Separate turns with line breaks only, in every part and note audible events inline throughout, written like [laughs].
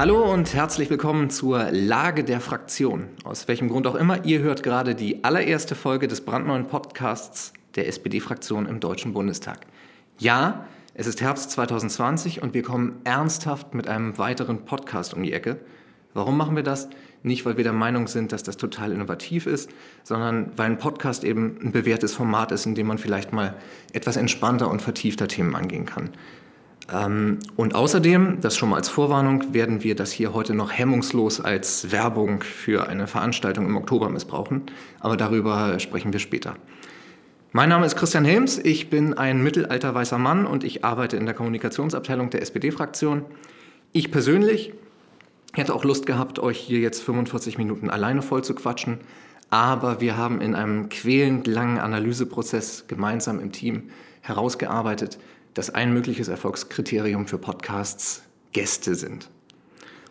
Hallo und herzlich willkommen zur Lage der Fraktion. Aus welchem Grund auch immer, ihr hört gerade die allererste Folge des brandneuen Podcasts der SPD-Fraktion im Deutschen Bundestag. Ja, es ist Herbst 2020 und wir kommen ernsthaft mit einem weiteren Podcast um die Ecke. Warum machen wir das? Nicht, weil wir der Meinung sind, dass das total innovativ ist, sondern weil ein Podcast eben ein bewährtes Format ist, in dem man vielleicht mal etwas entspannter und vertiefter Themen angehen kann. Ähm, und außerdem, das schon mal als Vorwarnung, werden wir das hier heute noch hemmungslos als Werbung für eine Veranstaltung im Oktober missbrauchen. Aber darüber sprechen wir später. Mein Name ist Christian Helms, ich bin ein mittelalter weißer Mann und ich arbeite in der Kommunikationsabteilung der SPD-Fraktion. Ich persönlich hätte auch Lust gehabt, euch hier jetzt 45 Minuten alleine voll zu quatschen, aber wir haben in einem quälend langen Analyseprozess gemeinsam im Team herausgearbeitet, dass ein mögliches Erfolgskriterium für Podcasts Gäste sind.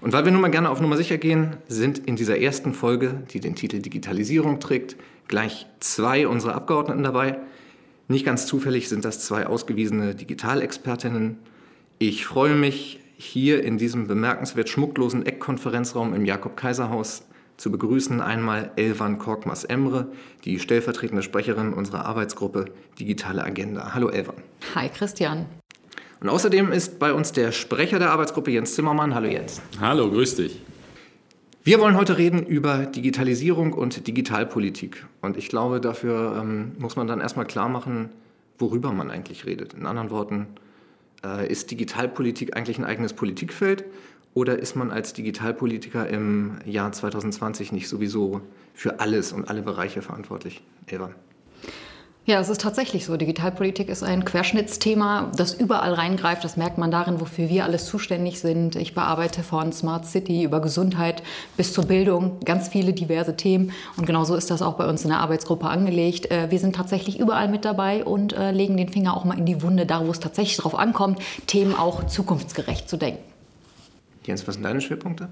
Und weil wir nun mal gerne auf Nummer sicher gehen, sind in dieser ersten Folge, die den Titel Digitalisierung trägt, gleich zwei unserer Abgeordneten dabei. Nicht ganz zufällig sind das zwei ausgewiesene Digitalexpertinnen. Ich freue mich, hier in diesem bemerkenswert schmucklosen Eckkonferenzraum im Jakob-Kaiser-Haus zu begrüßen einmal Elvan Korkmaz-Emre, die stellvertretende Sprecherin unserer Arbeitsgruppe Digitale Agenda. Hallo Elvan.
Hi Christian.
Und außerdem ist bei uns der Sprecher der Arbeitsgruppe Jens Zimmermann. Hallo Jens.
Hallo, grüß dich.
Wir wollen heute reden über Digitalisierung und Digitalpolitik. Und ich glaube, dafür ähm, muss man dann erstmal klar machen, worüber man eigentlich redet. In anderen Worten, äh, ist Digitalpolitik eigentlich ein eigenes Politikfeld oder ist man als Digitalpolitiker im Jahr 2020 nicht sowieso für alles und alle Bereiche verantwortlich? Eva.
Ja, es ist tatsächlich so. Digitalpolitik ist ein Querschnittsthema, das überall reingreift. Das merkt man darin, wofür wir alles zuständig sind. Ich bearbeite von Smart City über Gesundheit bis zur Bildung ganz viele diverse Themen. Und genauso ist das auch bei uns in der Arbeitsgruppe angelegt. Äh, wir sind tatsächlich überall mit dabei und äh, legen den Finger auch mal in die Wunde, da wo es tatsächlich drauf ankommt, Themen auch zukunftsgerecht zu denken.
Jens, was sind deine Schwerpunkte?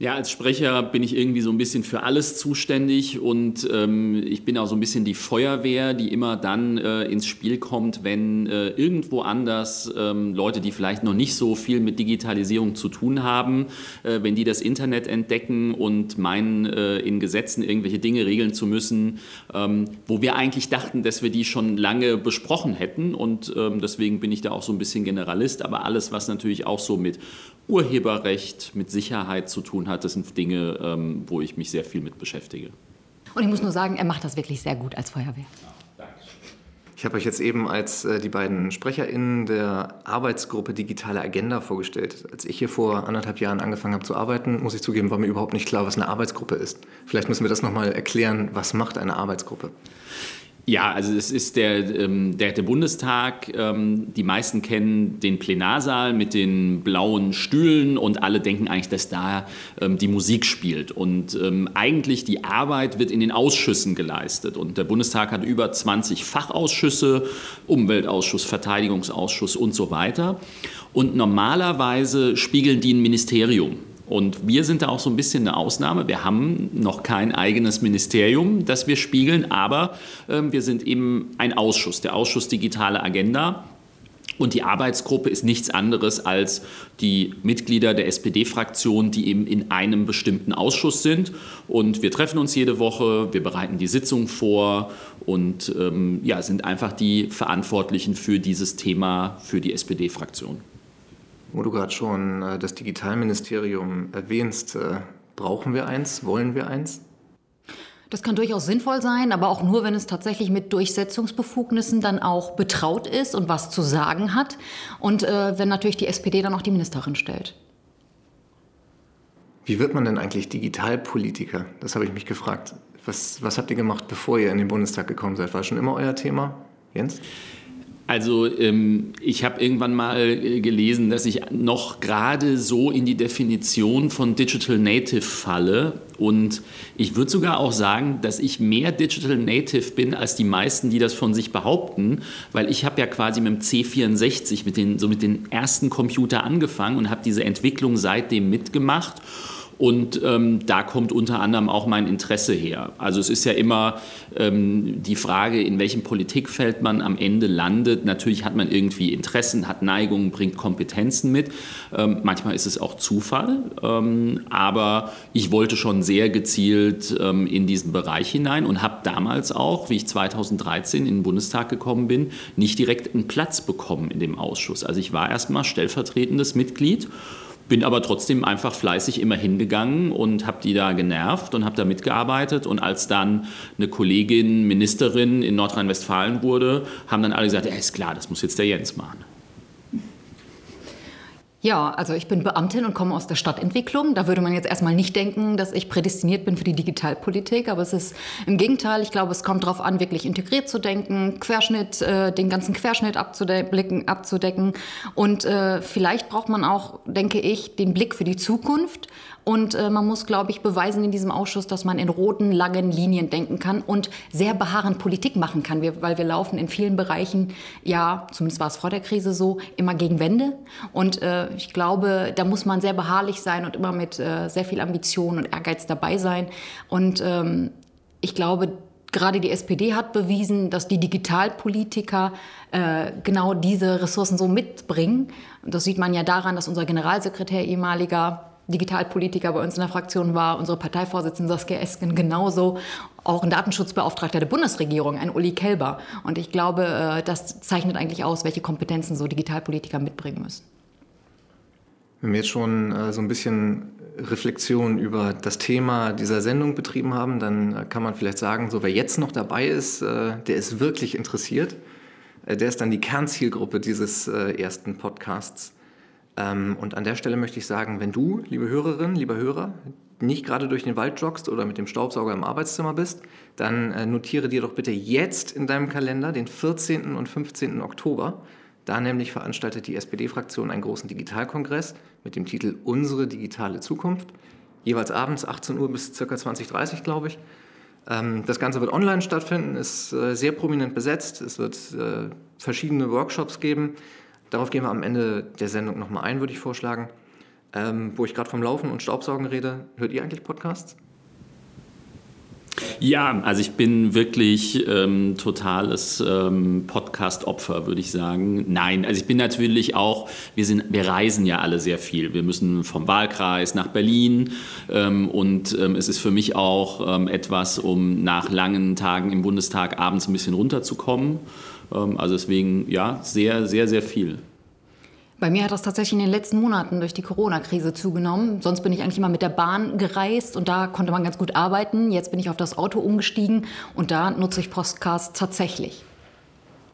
Ja, als Sprecher bin ich irgendwie so ein bisschen für alles zuständig und ähm, ich bin auch so ein bisschen die Feuerwehr, die immer dann äh, ins Spiel kommt, wenn äh, irgendwo anders ähm, Leute, die vielleicht noch nicht so viel mit Digitalisierung zu tun haben, äh, wenn die das Internet entdecken und meinen, äh, in Gesetzen irgendwelche Dinge regeln zu müssen, ähm, wo wir eigentlich dachten, dass wir die schon lange besprochen hätten und ähm, deswegen bin ich da auch so ein bisschen Generalist, aber alles, was natürlich auch so mit Urheberrecht, mit Sicherheit zu tun hat. Das sind Dinge, ähm, wo ich mich sehr viel mit beschäftige.
Und ich muss nur sagen, er macht das wirklich sehr gut als Feuerwehr.
Ich habe euch jetzt eben als äh, die beiden SprecherInnen der Arbeitsgruppe Digitale Agenda vorgestellt. Als ich hier vor anderthalb Jahren angefangen habe zu arbeiten, muss ich zugeben, war mir überhaupt nicht klar, was eine Arbeitsgruppe ist. Vielleicht müssen wir das nochmal erklären. Was macht eine Arbeitsgruppe?
Ja, also es ist der, ähm, der, der Bundestag. Ähm, die meisten kennen den Plenarsaal mit den blauen Stühlen und alle denken eigentlich, dass da ähm, die Musik spielt. Und ähm, eigentlich die Arbeit wird in den Ausschüssen geleistet. Und der Bundestag hat über 20 Fachausschüsse, Umweltausschuss, Verteidigungsausschuss und so weiter. Und normalerweise spiegeln die ein Ministerium. Und wir sind da auch so ein bisschen eine Ausnahme. Wir haben noch kein eigenes Ministerium, das wir spiegeln, aber äh, wir sind eben ein Ausschuss, der Ausschuss Digitale Agenda. Und die Arbeitsgruppe ist nichts anderes als die Mitglieder der SPD-Fraktion, die eben in einem bestimmten Ausschuss sind. Und wir treffen uns jede Woche, wir bereiten die Sitzung vor und ähm, ja, sind einfach die Verantwortlichen für dieses Thema für die SPD-Fraktion
wo du gerade schon äh, das Digitalministerium erwähnst, äh, brauchen wir eins? Wollen wir eins?
Das kann durchaus sinnvoll sein, aber auch nur, wenn es tatsächlich mit Durchsetzungsbefugnissen dann auch betraut ist und was zu sagen hat. Und äh, wenn natürlich die SPD dann auch die Ministerin stellt.
Wie wird man denn eigentlich Digitalpolitiker? Das habe ich mich gefragt. Was, was habt ihr gemacht, bevor ihr in den Bundestag gekommen seid? War das schon immer euer Thema, Jens?
Also ähm, ich habe irgendwann mal äh, gelesen, dass ich noch gerade so in die Definition von Digital Native falle. Und ich würde sogar auch sagen, dass ich mehr Digital Native bin als die meisten, die das von sich behaupten, weil ich habe ja quasi mit dem C64, mit den, so mit den ersten Computer angefangen und habe diese Entwicklung seitdem mitgemacht. Und ähm, da kommt unter anderem auch mein Interesse her. Also es ist ja immer ähm, die Frage, in welchem Politikfeld man am Ende landet. Natürlich hat man irgendwie Interessen, hat Neigungen, bringt Kompetenzen mit. Ähm, manchmal ist es auch Zufall. Ähm, aber ich wollte schon sehr gezielt ähm, in diesen Bereich hinein und habe damals auch, wie ich 2013 in den Bundestag gekommen bin, nicht direkt einen Platz bekommen in dem Ausschuss. Also ich war erstmal stellvertretendes Mitglied bin aber trotzdem einfach fleißig immer hingegangen und habe die da genervt und habe da mitgearbeitet. Und als dann eine Kollegin Ministerin in Nordrhein-Westfalen wurde, haben dann alle gesagt, ja, ist klar, das muss jetzt der Jens machen.
Ja, also ich bin Beamtin und komme aus der Stadtentwicklung. Da würde man jetzt erstmal nicht denken, dass ich prädestiniert bin für die Digitalpolitik, aber es ist im Gegenteil. Ich glaube, es kommt darauf an, wirklich integriert zu denken, Querschnitt, äh, den ganzen Querschnitt abzudecken, abzudecken. Und äh, vielleicht braucht man auch, denke ich, den Blick für die Zukunft und äh, man muss, glaube ich, beweisen in diesem Ausschuss, dass man in roten, langen Linien denken kann und sehr beharrend Politik machen kann, wir, weil wir laufen in vielen Bereichen, ja, zumindest war es vor der Krise so, immer gegen Wände. Und äh, ich glaube, da muss man sehr beharrlich sein und immer mit äh, sehr viel Ambition und Ehrgeiz dabei sein. Und ähm, ich glaube, gerade die SPD hat bewiesen, dass die Digitalpolitiker äh, genau diese Ressourcen so mitbringen. Und das sieht man ja daran, dass unser Generalsekretär ehemaliger Digitalpolitiker bei uns in der Fraktion war, unsere Parteivorsitzende Saskia Esken genauso, auch ein Datenschutzbeauftragter der Bundesregierung, ein Uli Kelber. Und ich glaube, äh, das zeichnet eigentlich aus, welche Kompetenzen so Digitalpolitiker mitbringen müssen.
Wenn wir jetzt schon äh, so ein bisschen Reflexion über das Thema dieser Sendung betrieben haben, dann äh, kann man vielleicht sagen, so wer jetzt noch dabei ist, der ist wirklich interessiert. Der ist dann die Kernzielgruppe dieses ersten Podcasts. Ähm, und an der Stelle möchte ich sagen, wenn du, liebe Hörerin, lieber Hörer, nicht gerade durch den Wald joggst oder mit dem Staubsauger im Arbeitszimmer bist, dann äh, notiere dir doch bitte jetzt in deinem Kalender den 14. und 15. Oktober. Da nämlich veranstaltet die SPD-Fraktion einen großen Digitalkongress mit dem Titel Unsere digitale Zukunft. Jeweils abends 18 Uhr bis ca. 20.30 Uhr, glaube ich. Ähm, das Ganze wird online stattfinden, ist äh, sehr prominent besetzt. Es wird äh, verschiedene Workshops geben. Darauf gehen wir am Ende der Sendung nochmal ein, würde ich vorschlagen. Ähm, wo ich gerade vom Laufen und Staubsaugen rede, hört ihr eigentlich Podcasts?
Ja, also ich bin wirklich ähm, totales ähm, Podcast-Opfer, würde ich sagen. Nein, also ich bin natürlich auch, wir, sind, wir reisen ja alle sehr viel. Wir müssen vom Wahlkreis nach Berlin ähm, und ähm, es ist für mich auch ähm, etwas, um nach langen Tagen im Bundestag abends ein bisschen runterzukommen. Ähm, also deswegen, ja, sehr, sehr, sehr viel.
Bei mir hat das tatsächlich in den letzten Monaten durch die Corona-Krise zugenommen. Sonst bin ich eigentlich immer mit der Bahn gereist und da konnte man ganz gut arbeiten. Jetzt bin ich auf das Auto umgestiegen und da nutze ich Podcasts tatsächlich.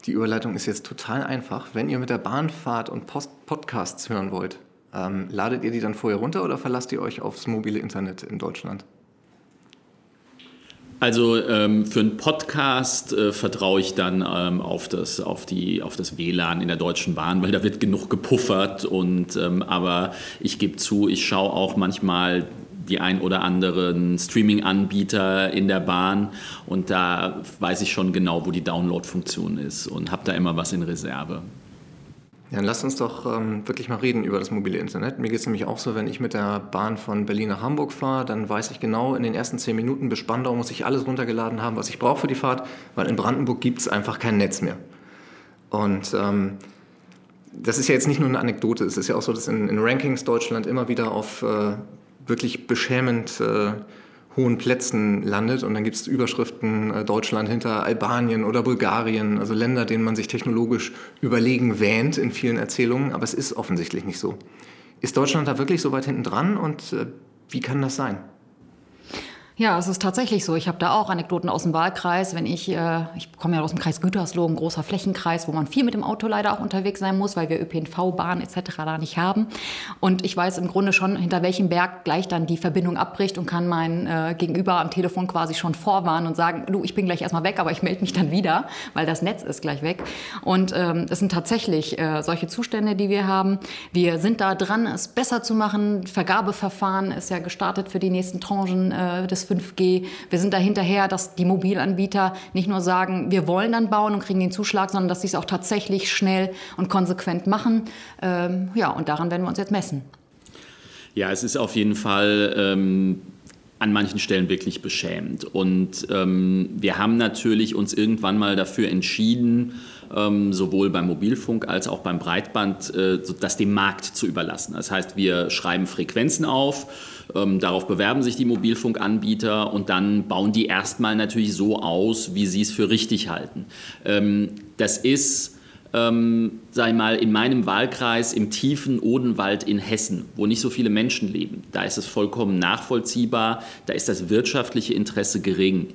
Die Überleitung ist jetzt total einfach. Wenn ihr mit der Bahn fahrt und Post Podcasts hören wollt, ähm, ladet ihr die dann vorher runter oder verlasst ihr euch aufs mobile Internet in Deutschland?
Also ähm, für einen Podcast äh, vertraue ich dann ähm, auf, das, auf, die, auf das WLAN in der Deutschen Bahn, weil da wird genug gepuffert. Und, ähm, aber ich gebe zu, ich schaue auch manchmal die ein oder anderen Streaming-Anbieter in der Bahn und da weiß ich schon genau, wo die Download-Funktion ist und habe da immer was in Reserve.
Dann lass uns doch ähm, wirklich mal reden über das mobile Internet. Mir geht es nämlich auch so, wenn ich mit der Bahn von Berlin nach Hamburg fahre, dann weiß ich genau, in den ersten zehn Minuten bis Spandau muss ich alles runtergeladen haben, was ich brauche für die Fahrt, weil in Brandenburg gibt es einfach kein Netz mehr. Und ähm, das ist ja jetzt nicht nur eine Anekdote, es ist ja auch so, dass in, in Rankings Deutschland immer wieder auf äh, wirklich beschämend äh, hohen Plätzen landet und dann gibt es Überschriften äh, Deutschland hinter Albanien oder Bulgarien, also Länder, denen man sich technologisch überlegen wähnt in vielen Erzählungen, aber es ist offensichtlich nicht so. Ist Deutschland da wirklich so weit hinten dran und äh, wie kann das sein?
Ja, es ist tatsächlich so. Ich habe da auch Anekdoten aus dem Wahlkreis. Wenn ich, äh, ich komme ja aus dem Kreis Gütersloh, ein großer Flächenkreis, wo man viel mit dem Auto leider auch unterwegs sein muss, weil wir ÖPNV, Bahn etc. da nicht haben. Und ich weiß im Grunde schon, hinter welchem Berg gleich dann die Verbindung abbricht und kann mein äh, Gegenüber am Telefon quasi schon vorwarnen und sagen, du, ich bin gleich erstmal weg, aber ich melde mich dann wieder, weil das Netz ist gleich weg. Und ähm, es sind tatsächlich äh, solche Zustände, die wir haben. Wir sind da dran, es besser zu machen. Vergabeverfahren ist ja gestartet für die nächsten Tranchen äh, des 5G. Wir sind da hinterher, dass die Mobilanbieter nicht nur sagen, wir wollen dann bauen und kriegen den Zuschlag, sondern dass sie es auch tatsächlich schnell und konsequent machen. Ähm, ja, und daran werden wir uns jetzt messen.
Ja, es ist auf jeden Fall ähm, an manchen Stellen wirklich beschämend. Und ähm, wir haben natürlich uns irgendwann mal dafür entschieden, sowohl beim Mobilfunk als auch beim Breitband, äh, das dem Markt zu überlassen. Das heißt, wir schreiben Frequenzen auf, ähm, darauf bewerben sich die Mobilfunkanbieter und dann bauen die erstmal natürlich so aus, wie sie es für richtig halten. Ähm, das ist ähm, ich mal, in meinem Wahlkreis im tiefen Odenwald in Hessen, wo nicht so viele Menschen leben. Da ist es vollkommen nachvollziehbar, da ist das wirtschaftliche Interesse gering.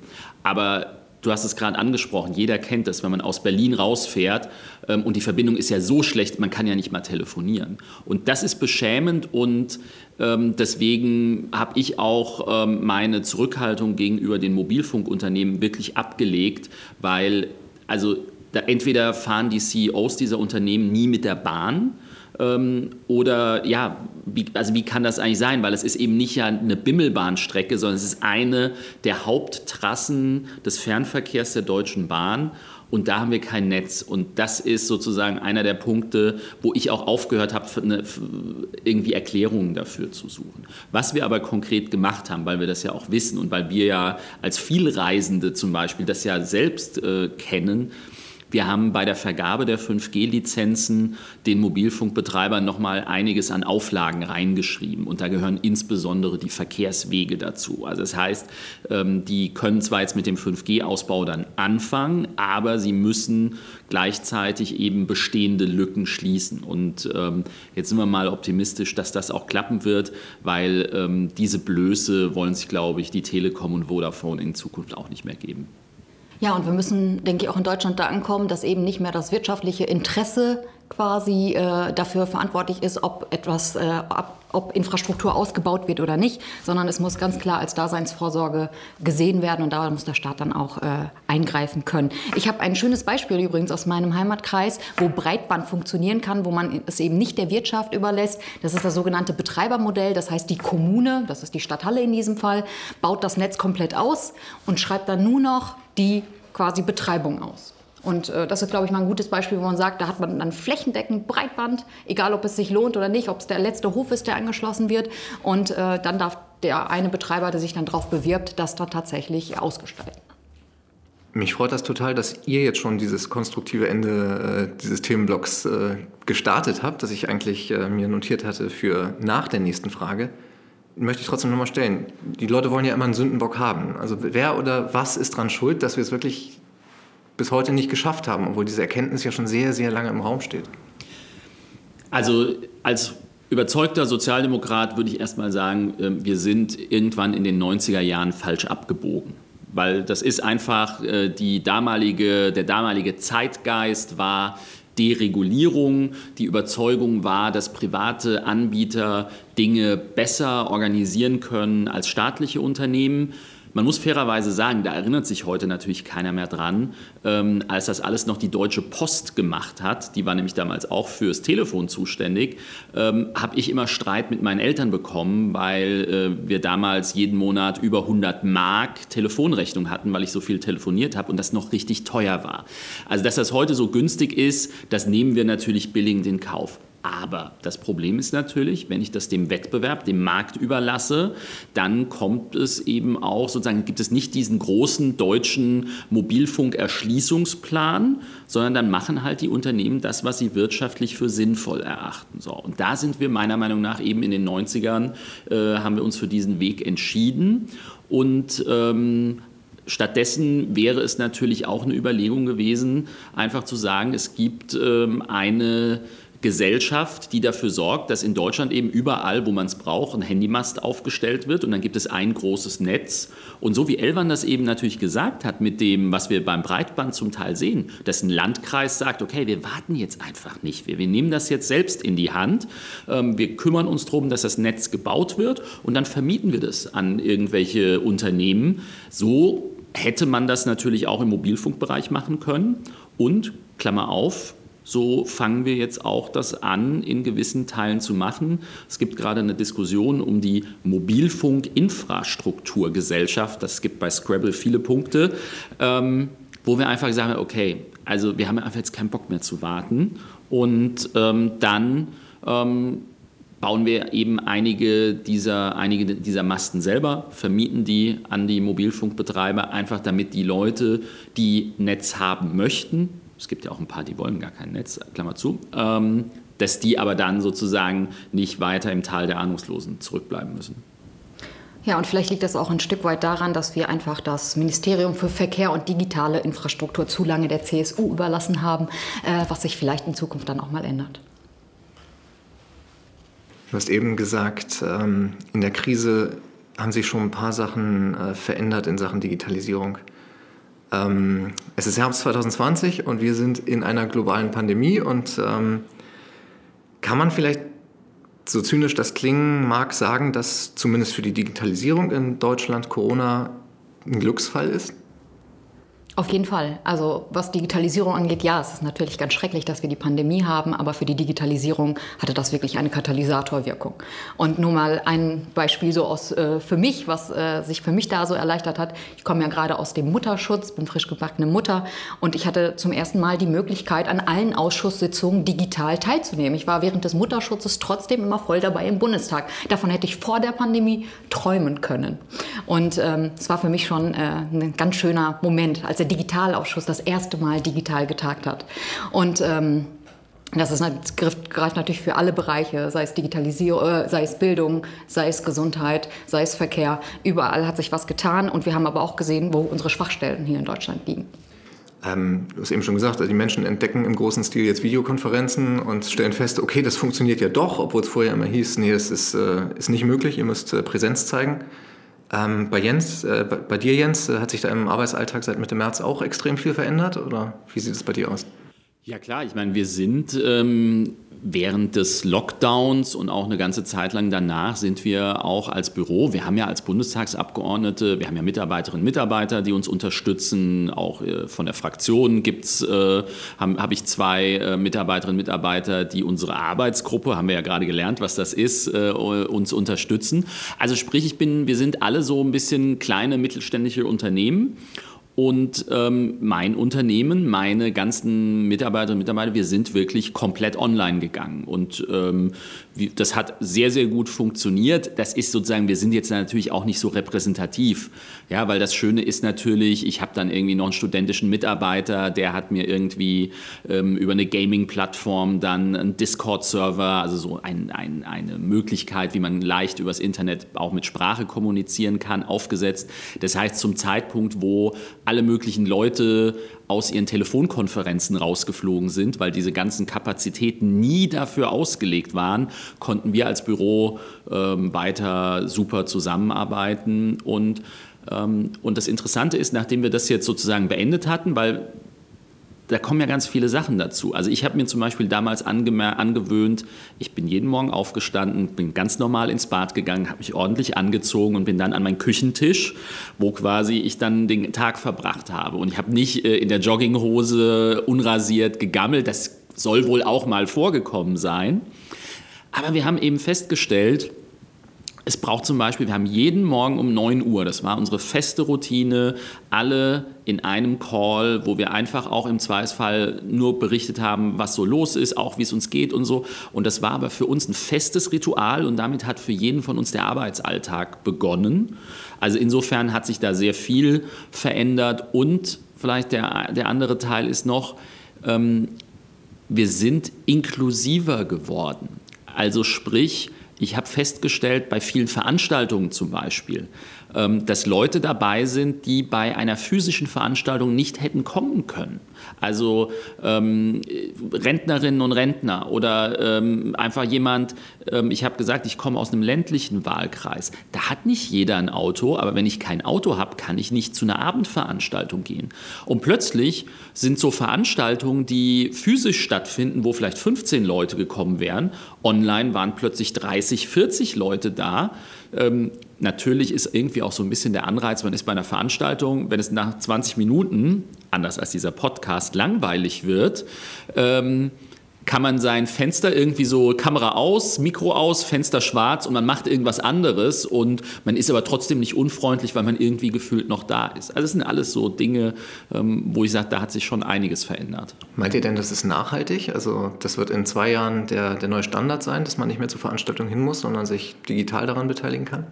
Aber du hast es gerade angesprochen, jeder kennt das, wenn man aus Berlin rausfährt ähm, und die Verbindung ist ja so schlecht, man kann ja nicht mal telefonieren. Und das ist beschämend und ähm, deswegen habe ich auch ähm, meine Zurückhaltung gegenüber den Mobilfunkunternehmen wirklich abgelegt, weil also da entweder fahren die CEOs dieser Unternehmen nie mit der Bahn ähm, oder ja, wie, also wie kann das eigentlich sein? Weil es ist eben nicht ja eine Bimmelbahnstrecke, sondern es ist eine der Haupttrassen des Fernverkehrs der Deutschen Bahn. Und da haben wir kein Netz. Und das ist sozusagen einer der Punkte, wo ich auch aufgehört habe, eine, irgendwie Erklärungen dafür zu suchen. Was wir aber konkret gemacht haben, weil wir das ja auch wissen und weil wir ja als Vielreisende zum Beispiel das ja selbst äh, kennen, wir haben bei der Vergabe der 5G-Lizenzen den Mobilfunkbetreibern nochmal einiges an Auflagen reingeschrieben. Und da gehören insbesondere die Verkehrswege dazu. Also das heißt, ähm, die können zwar jetzt mit dem 5G-Ausbau dann anfangen, aber sie müssen gleichzeitig eben bestehende Lücken schließen. Und ähm, jetzt sind wir mal optimistisch, dass das auch klappen wird, weil ähm, diese Blöße wollen sich, glaube ich, die Telekom und Vodafone in Zukunft auch nicht mehr geben.
Ja, und wir müssen, denke ich, auch in Deutschland da ankommen, dass eben nicht mehr das wirtschaftliche Interesse quasi äh, dafür verantwortlich ist, ob etwas, äh, ab, ob Infrastruktur ausgebaut wird oder nicht, sondern es muss ganz klar als Daseinsvorsorge gesehen werden und da muss der Staat dann auch äh, eingreifen können. Ich habe ein schönes Beispiel übrigens aus meinem Heimatkreis, wo Breitband funktionieren kann, wo man es eben nicht der Wirtschaft überlässt. Das ist das sogenannte Betreibermodell, das heißt die Kommune, das ist die Stadthalle in diesem Fall, baut das Netz komplett aus und schreibt dann nur noch die quasi Betreibung aus. Und äh, das ist, glaube ich, mal ein gutes Beispiel, wo man sagt, da hat man dann flächendeckend Breitband, egal ob es sich lohnt oder nicht, ob es der letzte Hof ist, der angeschlossen wird. Und äh, dann darf der eine Betreiber, der sich dann darauf bewirbt, das dann tatsächlich ausgestalten.
Mich freut das total, dass ihr jetzt schon dieses konstruktive Ende äh, dieses Themenblocks äh, gestartet habt, das ich eigentlich äh, mir notiert hatte für nach der nächsten Frage möchte ich trotzdem nochmal stellen. Die Leute wollen ja immer einen Sündenbock haben. Also wer oder was ist dran schuld, dass wir es wirklich bis heute nicht geschafft haben, obwohl diese Erkenntnis ja schon sehr, sehr lange im Raum steht?
Also als überzeugter Sozialdemokrat würde ich erstmal sagen, ähm, wir sind irgendwann in den 90er Jahren falsch abgebogen. Weil das ist einfach äh, die damalige, der damalige Zeitgeist war, Deregulierung. Die Überzeugung war, dass private Anbieter Dinge besser organisieren können als staatliche Unternehmen. Man muss fairerweise sagen, da erinnert sich heute natürlich keiner mehr dran, ähm, als das alles noch die Deutsche Post gemacht hat. Die war nämlich damals auch fürs Telefon zuständig. Ähm, Habe ich immer Streit mit meinen Eltern bekommen, weil äh, wir damals jeden Monat über 100 Mark Telefonrechnung hatten, weil ich so viel telefoniert habe und das noch richtig teuer war. Also, dass das heute so günstig ist, das nehmen wir natürlich billigend in Kauf. Aber das Problem ist natürlich, wenn ich das dem Wettbewerb, dem Markt überlasse, dann kommt es eben auch, sozusagen gibt es nicht diesen großen deutschen Mobilfunkerschließungsplan, sondern dann machen halt die Unternehmen das, was sie wirtschaftlich für sinnvoll erachten. So, und da sind wir meiner Meinung nach eben in den 90ern, äh, haben wir uns für diesen Weg entschieden. Und ähm, Stattdessen wäre es natürlich auch eine Überlegung gewesen, einfach zu sagen, es gibt ähm, eine Gesellschaft, die dafür sorgt, dass in Deutschland eben überall, wo man es braucht, ein Handymast aufgestellt wird. Und dann gibt es ein großes Netz. Und so wie Elvan das eben natürlich gesagt hat, mit dem, was wir beim Breitband zum Teil sehen, dass ein Landkreis sagt, okay, wir warten jetzt einfach nicht, wir, wir nehmen das jetzt selbst in die Hand, ähm, wir kümmern uns darum, dass das Netz gebaut wird. Und dann vermieten wir das an irgendwelche Unternehmen. So hätte man das natürlich auch im Mobilfunkbereich machen können. Und, Klammer auf, so fangen wir jetzt auch das an, in gewissen Teilen zu machen. Es gibt gerade eine Diskussion um die Mobilfunkinfrastrukturgesellschaft. Das gibt bei Scrabble viele Punkte, ähm, wo wir einfach sagen, okay, also wir haben einfach jetzt keinen Bock mehr zu warten. Und ähm, dann ähm, bauen wir eben einige dieser, einige dieser Masten selber, vermieten die an die Mobilfunkbetreiber, einfach damit die Leute, die Netz haben möchten, es gibt ja auch ein paar, die wollen gar kein Netz, Klammer zu, ähm, dass die aber dann sozusagen nicht weiter im Tal der Ahnungslosen zurückbleiben müssen.
Ja, und vielleicht liegt das auch ein Stück weit daran, dass wir einfach das Ministerium für Verkehr und digitale Infrastruktur zu lange der CSU überlassen haben, äh, was sich vielleicht in Zukunft dann auch mal ändert.
Du hast eben gesagt, ähm, in der Krise haben sich schon ein paar Sachen äh, verändert in Sachen Digitalisierung. Ähm, es ist Herbst 2020 und wir sind in einer globalen Pandemie und ähm, kann man vielleicht so zynisch das klingen mag, sagen, dass zumindest für die Digitalisierung in Deutschland Corona ein Glücksfall ist?
Auf jeden Fall. Also was Digitalisierung angeht, ja, es ist natürlich ganz schrecklich, dass wir die Pandemie haben, aber für die Digitalisierung hatte das wirklich eine Katalysatorwirkung. Und nur mal ein Beispiel so aus äh, für mich, was äh, sich für mich da so erleichtert hat. Ich komme ja gerade aus dem Mutterschutz, bin frisch gebackene Mutter und ich hatte zum ersten Mal die Möglichkeit, an allen Ausschusssitzungen digital teilzunehmen. Ich war während des Mutterschutzes trotzdem immer voll dabei im Bundestag. Davon hätte ich vor der Pandemie träumen können. Und ähm, es war für mich schon äh, ein ganz schöner Moment, als der Digitalausschuss das erste Mal digital getagt hat. Und ähm, das ist, greift natürlich für alle Bereiche, sei es Digitalisierung, äh, sei es Bildung, sei es Gesundheit, sei es Verkehr. Überall hat sich was getan und wir haben aber auch gesehen, wo unsere Schwachstellen hier in Deutschland liegen.
Ähm, du hast eben schon gesagt, also die Menschen entdecken im großen Stil jetzt Videokonferenzen und stellen fest, okay, das funktioniert ja doch, obwohl es vorher immer hieß, nee, das ist, äh, ist nicht möglich, ihr müsst äh, Präsenz zeigen. Ähm, bei Jens, äh, bei, dir Jens, äh, hat sich da im Arbeitsalltag seit Mitte März auch extrem viel verändert oder wie sieht es bei dir aus?
Ja klar, ich meine, wir sind ähm, während des Lockdowns und auch eine ganze Zeit lang danach sind wir auch als Büro, wir haben ja als Bundestagsabgeordnete, wir haben ja Mitarbeiterinnen und Mitarbeiter, die uns unterstützen, auch äh, von der Fraktion gibt's, äh, habe hab ich zwei äh, Mitarbeiterinnen und Mitarbeiter, die unsere Arbeitsgruppe, haben wir ja gerade gelernt, was das ist, äh, uns unterstützen. Also sprich, ich bin, wir sind alle so ein bisschen kleine mittelständische Unternehmen und ähm, mein Unternehmen, meine ganzen Mitarbeiterinnen und Mitarbeiter, wir sind wirklich komplett online gegangen. Und ähm, das hat sehr, sehr gut funktioniert. Das ist sozusagen, wir sind jetzt natürlich auch nicht so repräsentativ. Ja, weil das Schöne ist natürlich, ich habe dann irgendwie noch einen studentischen Mitarbeiter, der hat mir irgendwie ähm, über eine Gaming-Plattform dann einen Discord-Server, also so ein, ein, eine Möglichkeit, wie man leicht übers Internet auch mit Sprache kommunizieren kann, aufgesetzt. Das heißt, zum Zeitpunkt, wo alle möglichen Leute aus ihren Telefonkonferenzen rausgeflogen sind, weil diese ganzen Kapazitäten nie dafür ausgelegt waren, konnten wir als Büro ähm, weiter super zusammenarbeiten. Und, ähm, und das Interessante ist, nachdem wir das jetzt sozusagen beendet hatten, weil da kommen ja ganz viele Sachen dazu. Also ich habe mir zum Beispiel damals angewöhnt, ich bin jeden Morgen aufgestanden, bin ganz normal ins Bad gegangen, habe mich ordentlich angezogen und bin dann an meinen Küchentisch, wo quasi ich dann den Tag verbracht habe. Und ich habe nicht äh, in der Jogginghose unrasiert gegammelt, das soll wohl auch mal vorgekommen sein. Aber wir haben eben festgestellt, es braucht zum Beispiel, wir haben jeden Morgen um 9 Uhr, das war unsere feste Routine, alle in einem Call, wo wir einfach auch im Zweifelsfall nur berichtet haben, was so los ist, auch wie es uns geht und so. Und das war aber für uns ein festes Ritual und damit hat für jeden von uns der Arbeitsalltag begonnen. Also insofern hat sich da sehr viel verändert und vielleicht der, der andere Teil ist noch, ähm, wir sind inklusiver geworden. Also sprich, ich habe festgestellt, bei vielen Veranstaltungen zum Beispiel, dass Leute dabei sind, die bei einer physischen Veranstaltung nicht hätten kommen können. Also ähm, Rentnerinnen und Rentner oder ähm, einfach jemand, ähm, ich habe gesagt, ich komme aus einem ländlichen Wahlkreis. Da hat nicht jeder ein Auto, aber wenn ich kein Auto habe, kann ich nicht zu einer Abendveranstaltung gehen. Und plötzlich sind so Veranstaltungen, die physisch stattfinden, wo vielleicht 15 Leute gekommen wären, online waren plötzlich 30, 40 Leute da. Natürlich ist irgendwie auch so ein bisschen der Anreiz, man ist bei einer Veranstaltung, wenn es nach 20 Minuten, anders als dieser Podcast, langweilig wird, ähm, kann man sein Fenster irgendwie so Kamera aus, Mikro aus, Fenster schwarz und man macht irgendwas anderes und man ist aber trotzdem nicht unfreundlich, weil man irgendwie gefühlt noch da ist. Also das sind alles so Dinge, ähm, wo ich sage, da hat sich schon einiges verändert.
Meint ihr denn, das ist nachhaltig? Also das wird in zwei Jahren der, der neue Standard sein, dass man nicht mehr zur Veranstaltung hin muss, sondern sich digital daran beteiligen kann?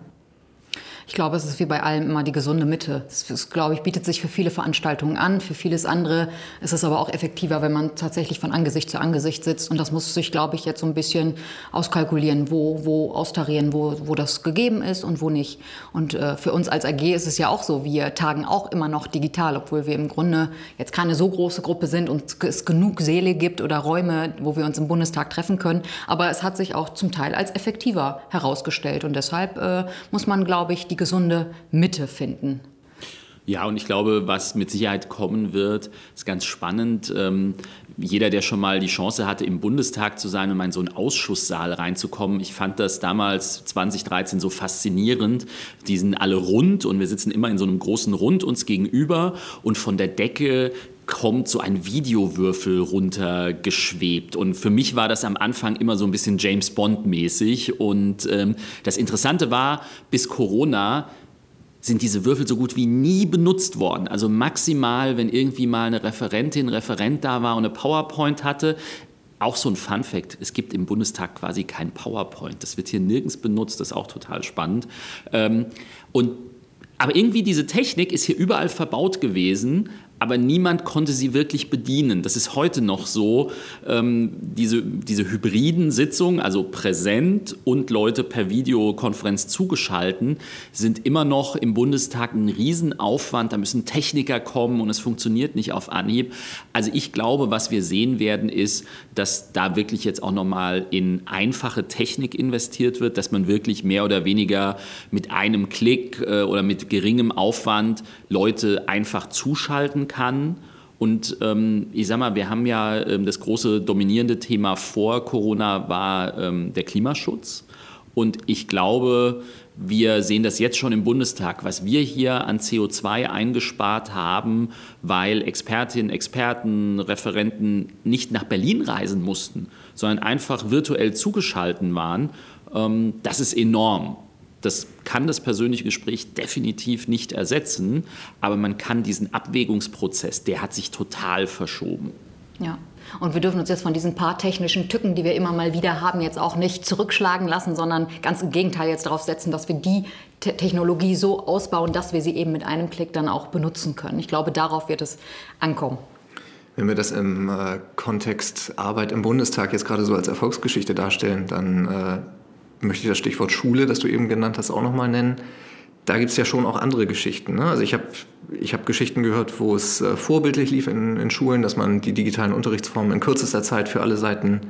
Ich glaube, es ist wie bei allem immer die gesunde Mitte. Es, glaube ich, bietet sich für viele Veranstaltungen an. Für vieles andere ist es aber auch effektiver, wenn man tatsächlich von Angesicht zu Angesicht sitzt. Und das muss sich, glaube ich, jetzt so ein bisschen auskalkulieren, wo, wo austarieren, wo, wo das gegeben ist und wo nicht. Und äh, für uns als AG ist es ja auch so, wir tagen auch immer noch digital, obwohl wir im Grunde jetzt keine so große Gruppe sind und es genug Säle gibt oder Räume, wo wir uns im Bundestag treffen können. Aber es hat sich auch zum Teil als effektiver herausgestellt. Und deshalb äh, muss man, glaube ich, die gesunde Mitte finden.
Ja, und ich glaube, was mit Sicherheit kommen wird, ist ganz spannend. Ähm, jeder, der schon mal die Chance hatte, im Bundestag zu sein und mal in so einen Ausschusssaal reinzukommen, ich fand das damals 2013 so faszinierend. Die sind alle rund und wir sitzen immer in so einem großen Rund uns gegenüber und von der Decke kommt so ein Videowürfel runtergeschwebt. Und für mich war das am Anfang immer so ein bisschen James Bond-mäßig. Und ähm, das Interessante war, bis Corona sind diese Würfel so gut wie nie benutzt worden. Also maximal, wenn irgendwie mal eine Referentin, Referent da war und eine PowerPoint hatte. Auch so ein Fun Fact, es gibt im Bundestag quasi kein PowerPoint. Das wird hier nirgends benutzt, das ist auch total spannend. Ähm, und aber irgendwie diese Technik ist hier überall verbaut gewesen, aber niemand konnte sie wirklich bedienen. Das ist heute noch so. Ähm, diese, diese hybriden Sitzungen, also präsent und Leute per Videokonferenz zugeschalten, sind immer noch im Bundestag ein Riesenaufwand. Da müssen Techniker kommen und es funktioniert nicht auf Anhieb. Also ich glaube, was wir sehen werden, ist, dass da wirklich jetzt auch nochmal in einfache Technik investiert wird, dass man wirklich mehr oder weniger mit einem Klick äh, oder mit geringem Aufwand Leute einfach zuschalten kann. Und ähm, ich sag mal, wir haben ja ähm, das große dominierende Thema vor Corona war ähm, der Klimaschutz. Und ich glaube, wir sehen das jetzt schon im Bundestag, was wir hier an CO2 eingespart haben, weil Expertinnen, Experten, Referenten nicht nach Berlin reisen mussten, sondern einfach virtuell zugeschalten waren. Ähm, das ist enorm. Das kann das persönliche Gespräch definitiv nicht ersetzen, aber man kann diesen Abwägungsprozess, der hat sich total verschoben.
Ja. Und wir dürfen uns jetzt von diesen paar technischen Tücken, die wir immer mal wieder haben, jetzt auch nicht zurückschlagen lassen, sondern ganz im Gegenteil jetzt darauf setzen, dass wir die Te Technologie so ausbauen, dass wir sie eben mit einem Klick dann auch benutzen können. Ich glaube, darauf wird es ankommen.
Wenn wir das im äh, Kontext Arbeit im Bundestag jetzt gerade so als Erfolgsgeschichte darstellen, dann äh, möchte ich das Stichwort Schule, das du eben genannt hast, auch nochmal nennen. Da gibt es ja schon auch andere Geschichten. Ne? Also ich habe ich hab Geschichten gehört, wo es äh, vorbildlich lief in, in, Schulen, dass man die digitalen Unterrichtsformen in kürzester Zeit für alle Seiten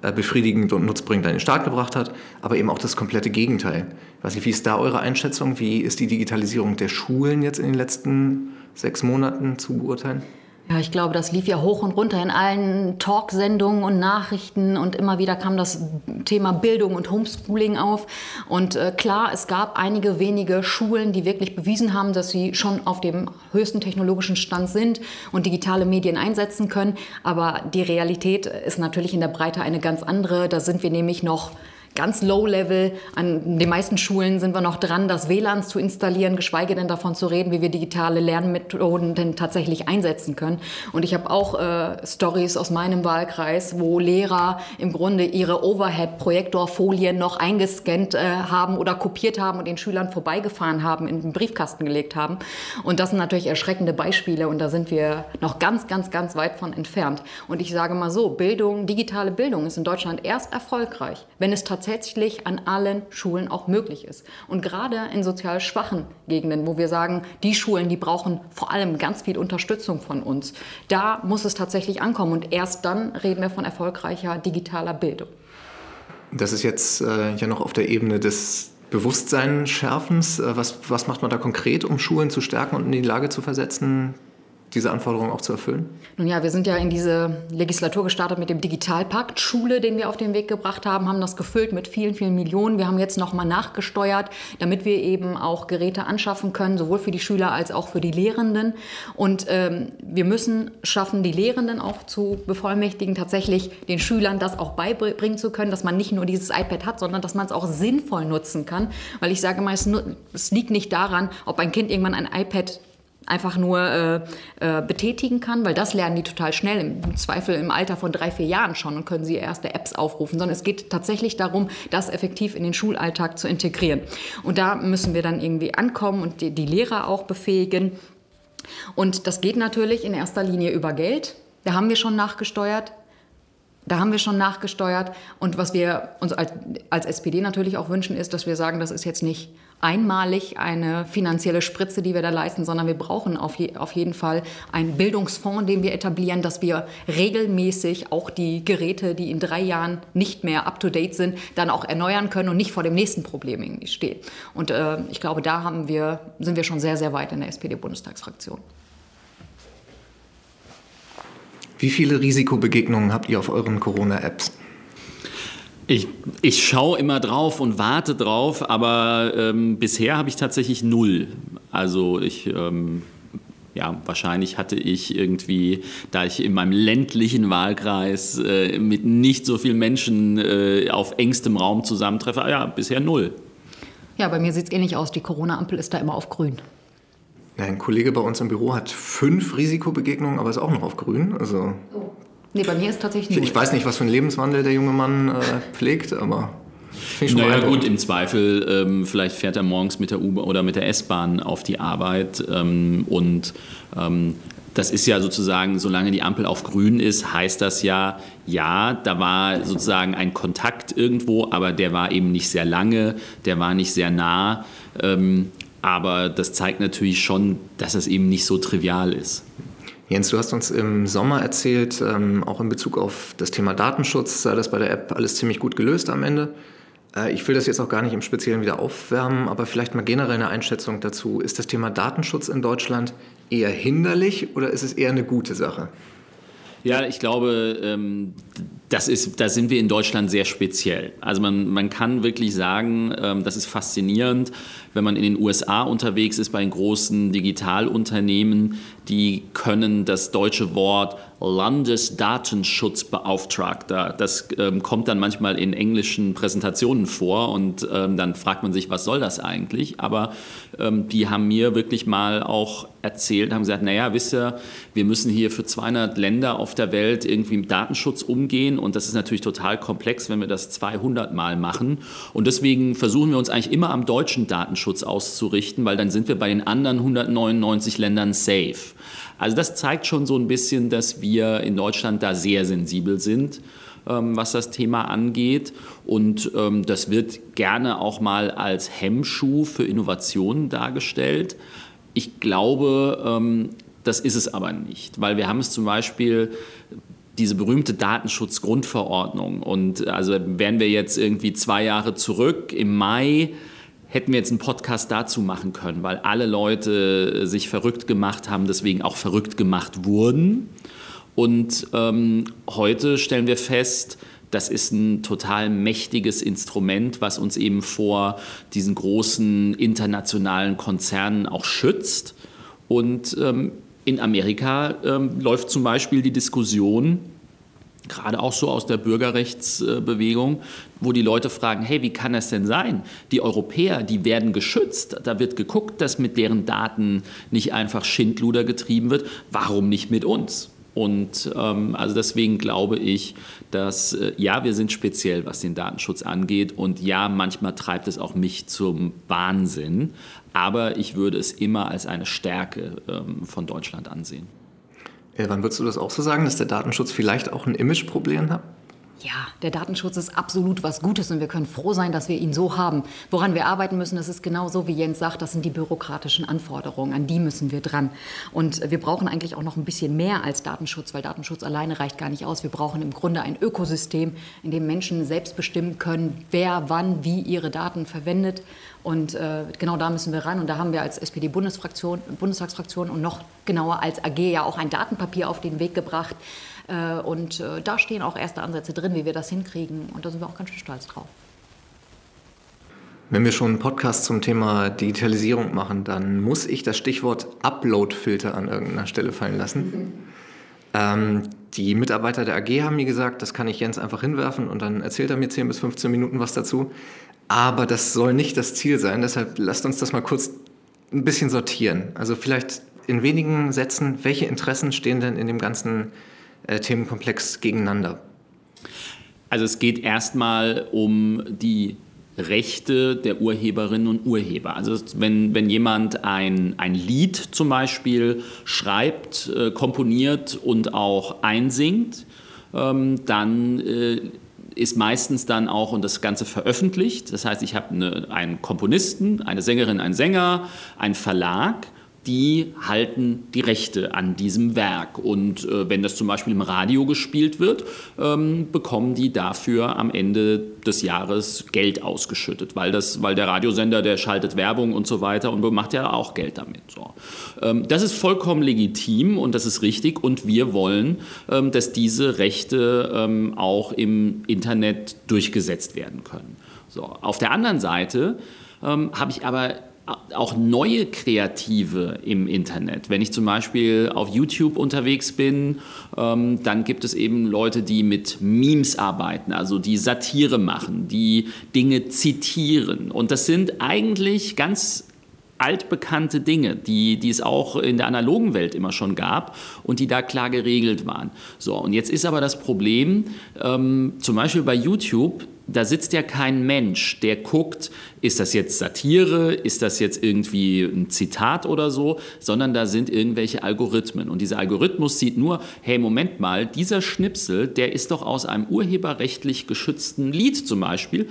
äh, befriedigend und nutzbringend an den Start gebracht hat, aber eben auch das komplette Gegenteil. Ich weiß nicht, wie ist da eure Einschätzung? Wie ist die Digitalisierung der Schulen jetzt in den letzten sechs Monaten zu beurteilen?
Ja, ich glaube, das lief ja hoch und runter in allen Talksendungen und Nachrichten und immer wieder kam das Thema Bildung und Homeschooling auf. Und äh, klar, es gab einige wenige Schulen, die wirklich bewiesen haben, dass sie schon auf dem höchsten technologischen Stand sind und digitale Medien einsetzen können. Aber die Realität ist natürlich in der Breite eine ganz andere. Da sind wir nämlich noch ganz low-level. An den meisten Schulen sind wir noch dran, das WLAN zu installieren, geschweige denn davon zu reden, wie wir digitale Lernmethoden denn tatsächlich einsetzen können. Und ich habe auch äh, Stories aus meinem Wahlkreis, wo Lehrer im Grunde ihre Overhead-Projektorfolien noch eingescannt äh, haben oder kopiert haben und den Schülern vorbeigefahren haben, in den Briefkasten gelegt haben. Und das sind natürlich erschreckende Beispiele und da sind wir noch ganz, ganz, ganz weit von entfernt. Und ich sage mal so, Bildung, digitale Bildung ist in Deutschland erst erfolgreich, wenn es tatsächlich tatsächlich an allen Schulen auch möglich ist. Und gerade in sozial schwachen Gegenden, wo wir sagen, die Schulen, die brauchen vor allem ganz viel Unterstützung von uns, da muss es tatsächlich ankommen. Und erst dann reden wir von erfolgreicher digitaler Bildung.
Das ist jetzt äh, ja noch auf der Ebene des Bewusstseinschärfens. Äh, was, was macht man da konkret, um Schulen zu stärken und in die Lage zu versetzen, diese Anforderungen auch zu erfüllen?
Nun ja, wir sind ja in diese Legislatur gestartet mit dem Digitalpakt Schule, den wir auf den Weg gebracht haben, haben das gefüllt mit vielen, vielen Millionen. Wir haben jetzt nochmal nachgesteuert, damit wir eben auch Geräte anschaffen können, sowohl für die Schüler als auch für die Lehrenden. Und ähm, wir müssen schaffen, die Lehrenden auch zu bevollmächtigen, tatsächlich den Schülern das auch beibringen zu können, dass man nicht nur dieses iPad hat, sondern dass man es auch sinnvoll nutzen kann. Weil ich sage mal, es, es liegt nicht daran, ob ein Kind irgendwann ein iPad einfach nur äh, äh, betätigen kann, weil das lernen die total schnell, im Zweifel im Alter von drei, vier Jahren schon und können sie erste Apps aufrufen, sondern es geht tatsächlich darum, das effektiv in den Schulalltag zu integrieren. Und da müssen wir dann irgendwie ankommen und die, die Lehrer auch befähigen. Und das geht natürlich in erster Linie über Geld. Da haben wir schon nachgesteuert. Da haben wir schon nachgesteuert. Und was wir uns als, als SPD natürlich auch wünschen, ist, dass wir sagen, das ist jetzt nicht einmalig eine finanzielle Spritze, die wir da leisten, sondern wir brauchen auf, je, auf jeden Fall einen Bildungsfonds, den wir etablieren, dass wir regelmäßig auch die Geräte, die in drei Jahren nicht mehr up-to-date sind, dann auch erneuern können und nicht vor dem nächsten Problem irgendwie stehen. Und äh, ich glaube, da haben wir, sind wir schon sehr, sehr weit in der SPD-Bundestagsfraktion.
Wie viele Risikobegegnungen habt ihr auf euren Corona-Apps?
Ich, ich schaue immer drauf und warte drauf, aber ähm, bisher habe ich tatsächlich null. Also ich, ähm, ja, wahrscheinlich hatte ich irgendwie, da ich in meinem ländlichen Wahlkreis äh, mit nicht so vielen Menschen äh, auf engstem Raum zusammentreffe, ja, bisher null.
Ja, bei mir sieht es ähnlich aus. Die Corona-Ampel ist da immer auf grün.
Ein Kollege bei uns im Büro hat fünf Risikobegegnungen, aber ist auch noch auf grün. Also
oh. Nee, bei mir ist tatsächlich
nicht. Ich weiß nicht, was für einen Lebenswandel der junge Mann äh, pflegt, aber.
Naja gut, im Zweifel, ähm, vielleicht fährt er morgens mit der U- oder mit der S-Bahn auf die Arbeit ähm, und ähm, das ist ja sozusagen, solange die Ampel auf grün ist, heißt das ja, ja, da war sozusagen ein Kontakt irgendwo, aber der war eben nicht sehr lange, der war nicht sehr nah. Ähm, aber das zeigt natürlich schon, dass es eben nicht so trivial ist.
Jens, du hast uns im Sommer erzählt, ähm, auch in Bezug auf das Thema Datenschutz sei das bei der App alles ziemlich gut gelöst am Ende. Äh, ich will das jetzt auch gar nicht im Speziellen wieder aufwärmen, aber vielleicht mal generell eine Einschätzung dazu. Ist das Thema Datenschutz in Deutschland eher hinderlich oder ist es eher eine gute Sache?
Ja, ich glaube, ähm, das ist, da sind wir in Deutschland sehr speziell. Also man, man kann wirklich sagen, ähm, das ist faszinierend, wenn man in den USA unterwegs ist bei den großen Digitalunternehmen, die können das deutsche Wort Landesdatenschutzbeauftragter. Das ähm, kommt dann manchmal in englischen Präsentationen vor und ähm, dann fragt man sich, was soll das eigentlich? Aber ähm, die haben mir wirklich mal auch erzählt, haben gesagt, naja, wisst ihr, wir müssen hier für 200 Länder auf der Welt irgendwie mit Datenschutz umgehen und das ist natürlich total komplex, wenn wir das 200 Mal machen. Und deswegen versuchen wir uns eigentlich immer am deutschen Datenschutz auszurichten, weil dann sind wir bei den anderen 199 Ländern safe. Also das zeigt schon so ein bisschen, dass wir in Deutschland da sehr sensibel sind ähm, was das Thema angeht. Und ähm, das wird gerne auch mal als Hemmschuh für Innovationen dargestellt. Ich glaube, ähm, das ist es aber nicht, weil wir haben es zum Beispiel diese berühmte Datenschutzgrundverordnung. Und also wären wir jetzt irgendwie zwei Jahre zurück im Mai hätten wir jetzt einen Podcast dazu machen können, weil alle Leute sich verrückt gemacht haben, deswegen auch verrückt gemacht wurden. Und ähm, heute stellen wir fest, das ist ein total mächtiges Instrument, was uns eben vor diesen großen internationalen Konzernen auch schützt. Und ähm, in Amerika ähm, läuft zum Beispiel die Diskussion, gerade auch so aus der Bürgerrechtsbewegung, wo die Leute fragen, hey, wie kann das denn sein? Die Europäer, die werden geschützt, da wird geguckt, dass mit deren Daten nicht einfach Schindluder getrieben wird, warum nicht mit uns? Und ähm, also deswegen glaube ich, dass äh, ja, wir sind speziell, was den Datenschutz angeht. Und ja, manchmal treibt es auch mich zum Wahnsinn. Aber ich würde es immer als eine Stärke ähm, von Deutschland ansehen.
Ja, wann würdest du das auch so sagen, dass der Datenschutz vielleicht auch ein Imageproblem hat?
Ja, der Datenschutz ist absolut was Gutes und wir können froh sein, dass wir ihn so haben. Woran wir arbeiten müssen, das ist genau so, wie Jens sagt, das sind die bürokratischen Anforderungen, an die müssen wir dran. Und wir brauchen eigentlich auch noch ein bisschen mehr als Datenschutz, weil Datenschutz alleine reicht gar nicht aus. Wir brauchen im Grunde ein Ökosystem, in dem Menschen selbst bestimmen können, wer wann wie ihre Daten verwendet. Und äh, genau da müssen wir ran. Und da haben wir als SPD-Bundestagsfraktion Bundestagsfraktion und noch genauer als AG ja auch ein Datenpapier auf den Weg gebracht und äh, da stehen auch erste Ansätze drin, wie wir das hinkriegen. Und da sind wir auch ganz schön stolz drauf.
Wenn wir schon einen Podcast zum Thema Digitalisierung machen, dann muss ich das Stichwort Upload-Filter an irgendeiner Stelle fallen lassen. Mhm. [laughs] Ähm, die Mitarbeiter der AG haben mir gesagt, das kann ich Jens einfach hinwerfen und dann erzählt er mir 10 bis 15 Minuten was dazu. Aber das soll nicht das Ziel sein, deshalb lasst uns das mal kurz ein bisschen sortieren. Also vielleicht in wenigen Sätzen, welche Interessen stehen denn in dem ganzen äh, Themenkomplex gegeneinander?
Also es geht erstmal um die Rechte der Urheberinnen und Urheber. Also wenn, wenn jemand ein, ein Lied zum Beispiel schreibt, äh, komponiert und auch einsingt, ähm, dann äh, ist meistens dann auch und das Ganze veröffentlicht. Das heißt, ich habe eine, einen Komponisten, eine Sängerin, einen Sänger, einen Verlag die halten die Rechte an diesem Werk. Und äh, wenn das zum Beispiel im Radio gespielt wird, ähm, bekommen die dafür am Ende des Jahres Geld ausgeschüttet, weil, das, weil der Radiosender, der schaltet Werbung und so weiter und macht ja auch Geld damit. So. Ähm, das ist vollkommen legitim und das ist richtig und wir wollen, ähm, dass diese Rechte ähm, auch im Internet durchgesetzt werden können. So. Auf der anderen Seite ähm, habe ich aber auch neue Kreative im Internet. Wenn ich zum Beispiel auf YouTube unterwegs bin, ähm, dann gibt es eben Leute, die mit Memes arbeiten, also die Satire machen, die Dinge zitieren. Und das sind eigentlich ganz altbekannte Dinge, die, die es auch in der analogen Welt immer schon gab und die da klar geregelt waren. So, und jetzt ist aber das Problem, ähm, zum Beispiel bei YouTube, da sitzt ja kein Mensch, der guckt, ist das jetzt Satire, ist das jetzt irgendwie ein Zitat oder so, sondern da sind irgendwelche Algorithmen. Und dieser Algorithmus sieht nur, hey, Moment mal, dieser Schnipsel, der ist doch aus einem urheberrechtlich geschützten Lied zum Beispiel.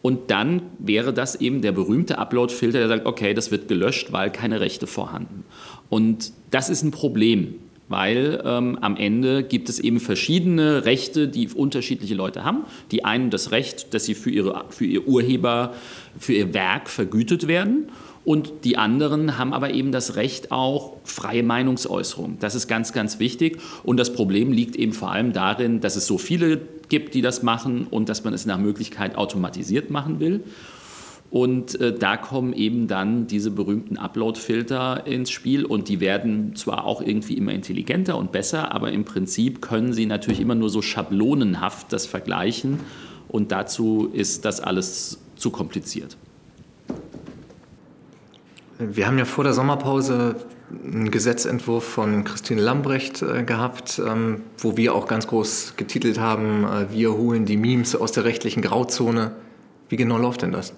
Und dann wäre das eben der berühmte Upload-Filter, der sagt, okay, das wird gelöscht, weil keine Rechte vorhanden. Und das ist ein Problem weil ähm, am Ende gibt es eben verschiedene Rechte, die unterschiedliche Leute haben. Die einen das Recht, dass sie für, ihre, für ihr Urheber, für ihr Werk vergütet werden. Und die anderen haben aber eben das Recht auch freie Meinungsäußerung. Das ist ganz, ganz wichtig. Und das Problem liegt eben vor allem darin, dass es so viele gibt, die das machen und dass man es nach Möglichkeit automatisiert machen will. Und äh, da kommen eben dann diese berühmten Upload-Filter ins Spiel und die werden zwar auch irgendwie immer intelligenter und besser, aber im Prinzip können sie natürlich immer nur so schablonenhaft das vergleichen und dazu ist das alles zu kompliziert.
Wir haben ja vor der Sommerpause einen Gesetzentwurf von Christine Lambrecht äh, gehabt, ähm, wo wir auch ganz groß getitelt haben, äh, wir holen die Memes aus der rechtlichen Grauzone. Wie genau läuft denn das?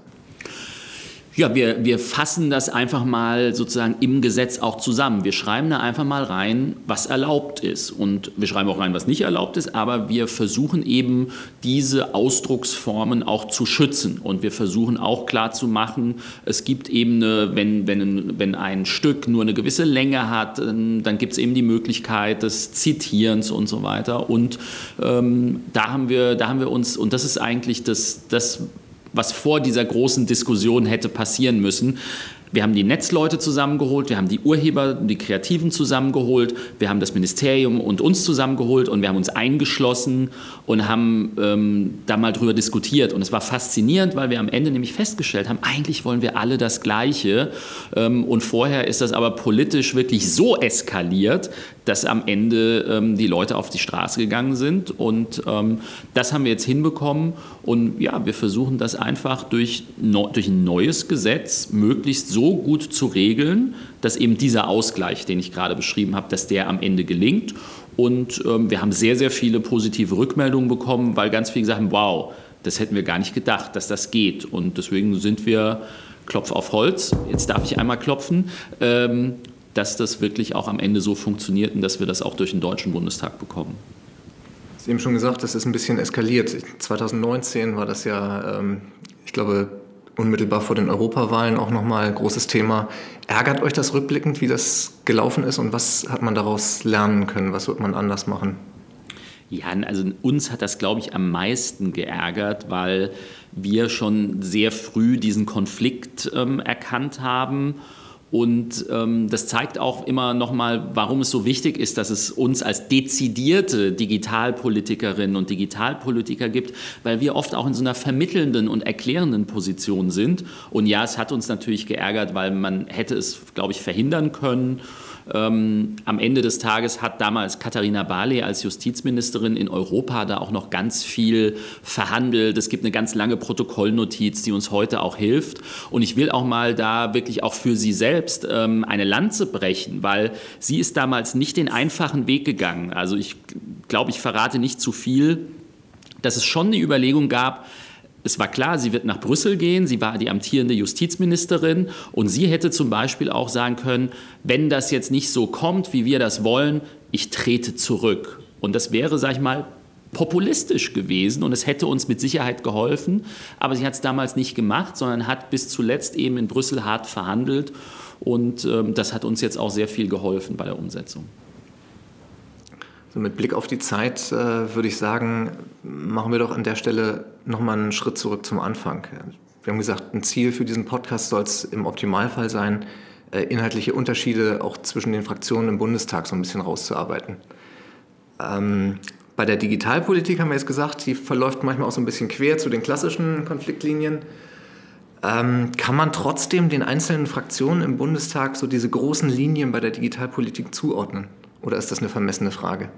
Ja, wir, wir fassen das einfach mal sozusagen im Gesetz auch zusammen. Wir schreiben da einfach mal rein, was erlaubt ist. Und wir schreiben auch rein, was nicht erlaubt ist, aber wir versuchen eben diese Ausdrucksformen auch zu schützen. Und wir versuchen auch klarzumachen, es gibt eben, eine, wenn, wenn, wenn ein Stück nur eine gewisse Länge hat, dann gibt es eben die Möglichkeit des Zitierens und so weiter. Und ähm, da, haben wir, da haben wir uns, und das ist eigentlich das, das was vor dieser großen Diskussion hätte passieren müssen. Wir haben die Netzleute zusammengeholt, wir haben die Urheber, die Kreativen zusammengeholt, wir haben das Ministerium und uns zusammengeholt und wir haben uns eingeschlossen und haben ähm, da mal drüber diskutiert. Und es war faszinierend, weil wir am Ende nämlich festgestellt haben, eigentlich wollen wir alle das Gleiche. Ähm, und vorher ist das aber politisch wirklich so eskaliert, dass am Ende ähm, die Leute auf die Straße gegangen sind. Und ähm, das haben wir jetzt hinbekommen. Und ja, wir versuchen das einfach durch, no, durch ein neues Gesetz möglichst so gut zu regeln, dass eben dieser Ausgleich, den ich gerade beschrieben habe, dass der am Ende gelingt. Und ähm, wir haben sehr, sehr viele positive Rückmeldungen bekommen, weil ganz viele haben, wow, das hätten wir gar nicht gedacht, dass das geht. Und deswegen sind wir, Klopf auf Holz, jetzt darf ich einmal klopfen, ähm, dass das wirklich auch am Ende so funktioniert und dass wir das auch durch den Deutschen Bundestag bekommen.
Sie haben schon gesagt, das ist ein bisschen eskaliert. 2019 war das ja, ähm, ich glaube, unmittelbar vor den Europawahlen auch nochmal ein großes Thema. Ärgert euch das rückblickend, wie das gelaufen ist und was hat man daraus lernen können? Was wird man anders machen?
Ja, also uns hat das, glaube ich, am meisten geärgert, weil wir schon sehr früh diesen Konflikt ähm, erkannt haben und ähm, das zeigt auch immer nochmal, warum es so wichtig ist, dass es uns als dezidierte Digitalpolitikerinnen und Digitalpolitiker gibt, weil wir oft auch in so einer vermittelnden und erklärenden Position sind. Und ja, es hat uns natürlich geärgert, weil man hätte es, glaube ich, verhindern können. Ähm, am Ende des Tages hat damals Katharina Barley als Justizministerin in Europa da auch noch ganz viel verhandelt. Es gibt eine ganz lange Protokollnotiz, die uns heute auch hilft. Und ich will auch mal da wirklich auch für sie selbst ähm, eine Lanze brechen, weil sie ist damals nicht den einfachen Weg gegangen. Also ich glaube, ich verrate nicht zu viel, dass es schon eine Überlegung gab, es war klar, sie wird nach Brüssel gehen, sie war die amtierende Justizministerin und sie hätte zum Beispiel auch sagen können, wenn das jetzt nicht so kommt, wie wir das wollen, ich trete zurück. Und das wäre, sag ich mal, populistisch gewesen und es hätte uns mit Sicherheit geholfen, aber sie hat es damals nicht gemacht, sondern hat bis zuletzt eben in Brüssel hart verhandelt und ähm, das hat uns jetzt auch sehr viel geholfen bei der Umsetzung.
So mit Blick auf die Zeit äh, würde ich sagen, machen wir doch an der Stelle nochmal einen Schritt zurück zum Anfang. Wir haben gesagt, ein Ziel für diesen Podcast soll es im Optimalfall sein, äh, inhaltliche Unterschiede auch zwischen den Fraktionen im Bundestag so ein bisschen rauszuarbeiten. Ähm, bei der Digitalpolitik haben wir jetzt gesagt, die verläuft manchmal auch so ein bisschen quer zu den klassischen Konfliktlinien. Ähm, kann man trotzdem den einzelnen Fraktionen im Bundestag so diese großen Linien bei der Digitalpolitik zuordnen? Oder ist das eine vermessene Frage?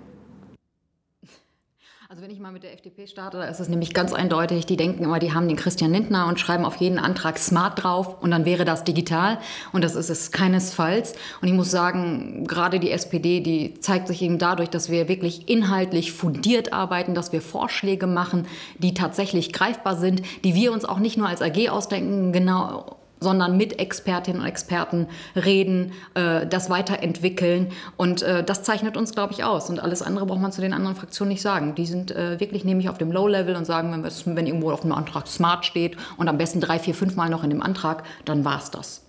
Also wenn ich mal mit der FDP starte, da ist es nämlich ganz eindeutig, die denken immer, die haben den Christian Lindner und schreiben auf jeden Antrag smart drauf und dann wäre das digital und das ist es keinesfalls. Und ich muss sagen, gerade die SPD, die zeigt sich eben dadurch, dass wir wirklich inhaltlich fundiert arbeiten, dass wir Vorschläge machen, die tatsächlich greifbar sind, die wir uns auch nicht nur als AG ausdenken, genau sondern mit Expertinnen und Experten reden, äh, das weiterentwickeln. Und äh, das zeichnet uns, glaube ich, aus. Und alles andere braucht man zu den anderen Fraktionen nicht sagen. Die sind äh, wirklich nämlich auf dem Low-Level und sagen, wenn, wenn irgendwo auf dem Antrag Smart steht und am besten drei, vier, fünf Mal noch in dem Antrag, dann war es das.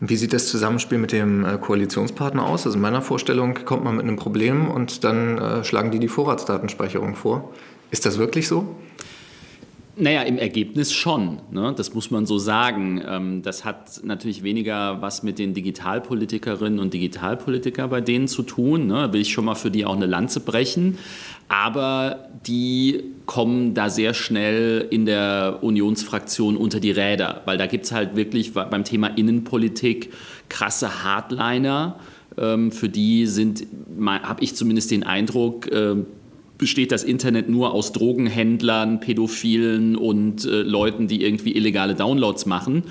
Wie sieht das Zusammenspiel mit dem äh, Koalitionspartner aus? Also in meiner Vorstellung kommt man mit einem Problem und dann äh, schlagen die die Vorratsdatenspeicherung vor. Ist das wirklich so?
Naja, im Ergebnis schon. Ne? Das muss man so sagen. Ähm, das hat natürlich weniger was mit den Digitalpolitikerinnen und Digitalpolitikern bei denen zu tun. Ne? Will ich schon mal für die auch eine Lanze brechen. Aber die kommen da sehr schnell in der Unionsfraktion unter die Räder, weil da gibt es halt wirklich beim Thema Innenpolitik krasse Hardliner. Ähm, für die sind, habe ich zumindest den Eindruck, ähm, besteht das Internet nur aus Drogenhändlern, Pädophilen und äh, Leuten, die irgendwie illegale Downloads machen.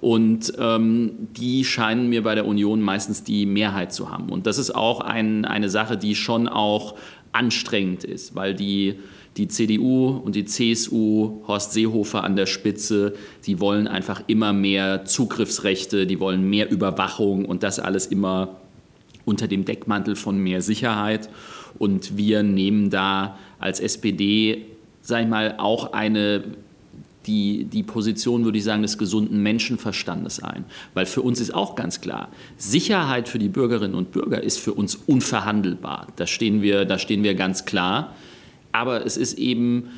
Und ähm, die scheinen mir bei der Union meistens die Mehrheit zu haben. Und das ist auch ein, eine Sache, die schon auch anstrengend ist, weil die, die CDU und die CSU, Horst Seehofer an der Spitze, die wollen einfach immer mehr Zugriffsrechte, die wollen mehr Überwachung und das alles immer unter dem Deckmantel von mehr Sicherheit. Und wir nehmen da als SPD, sag ich mal, auch eine die, die Position, würde ich sagen, des gesunden Menschenverstandes ein. Weil für uns ist auch ganz klar, Sicherheit für die Bürgerinnen und Bürger ist für uns unverhandelbar. Da stehen wir, da stehen wir ganz klar. Aber es ist eben,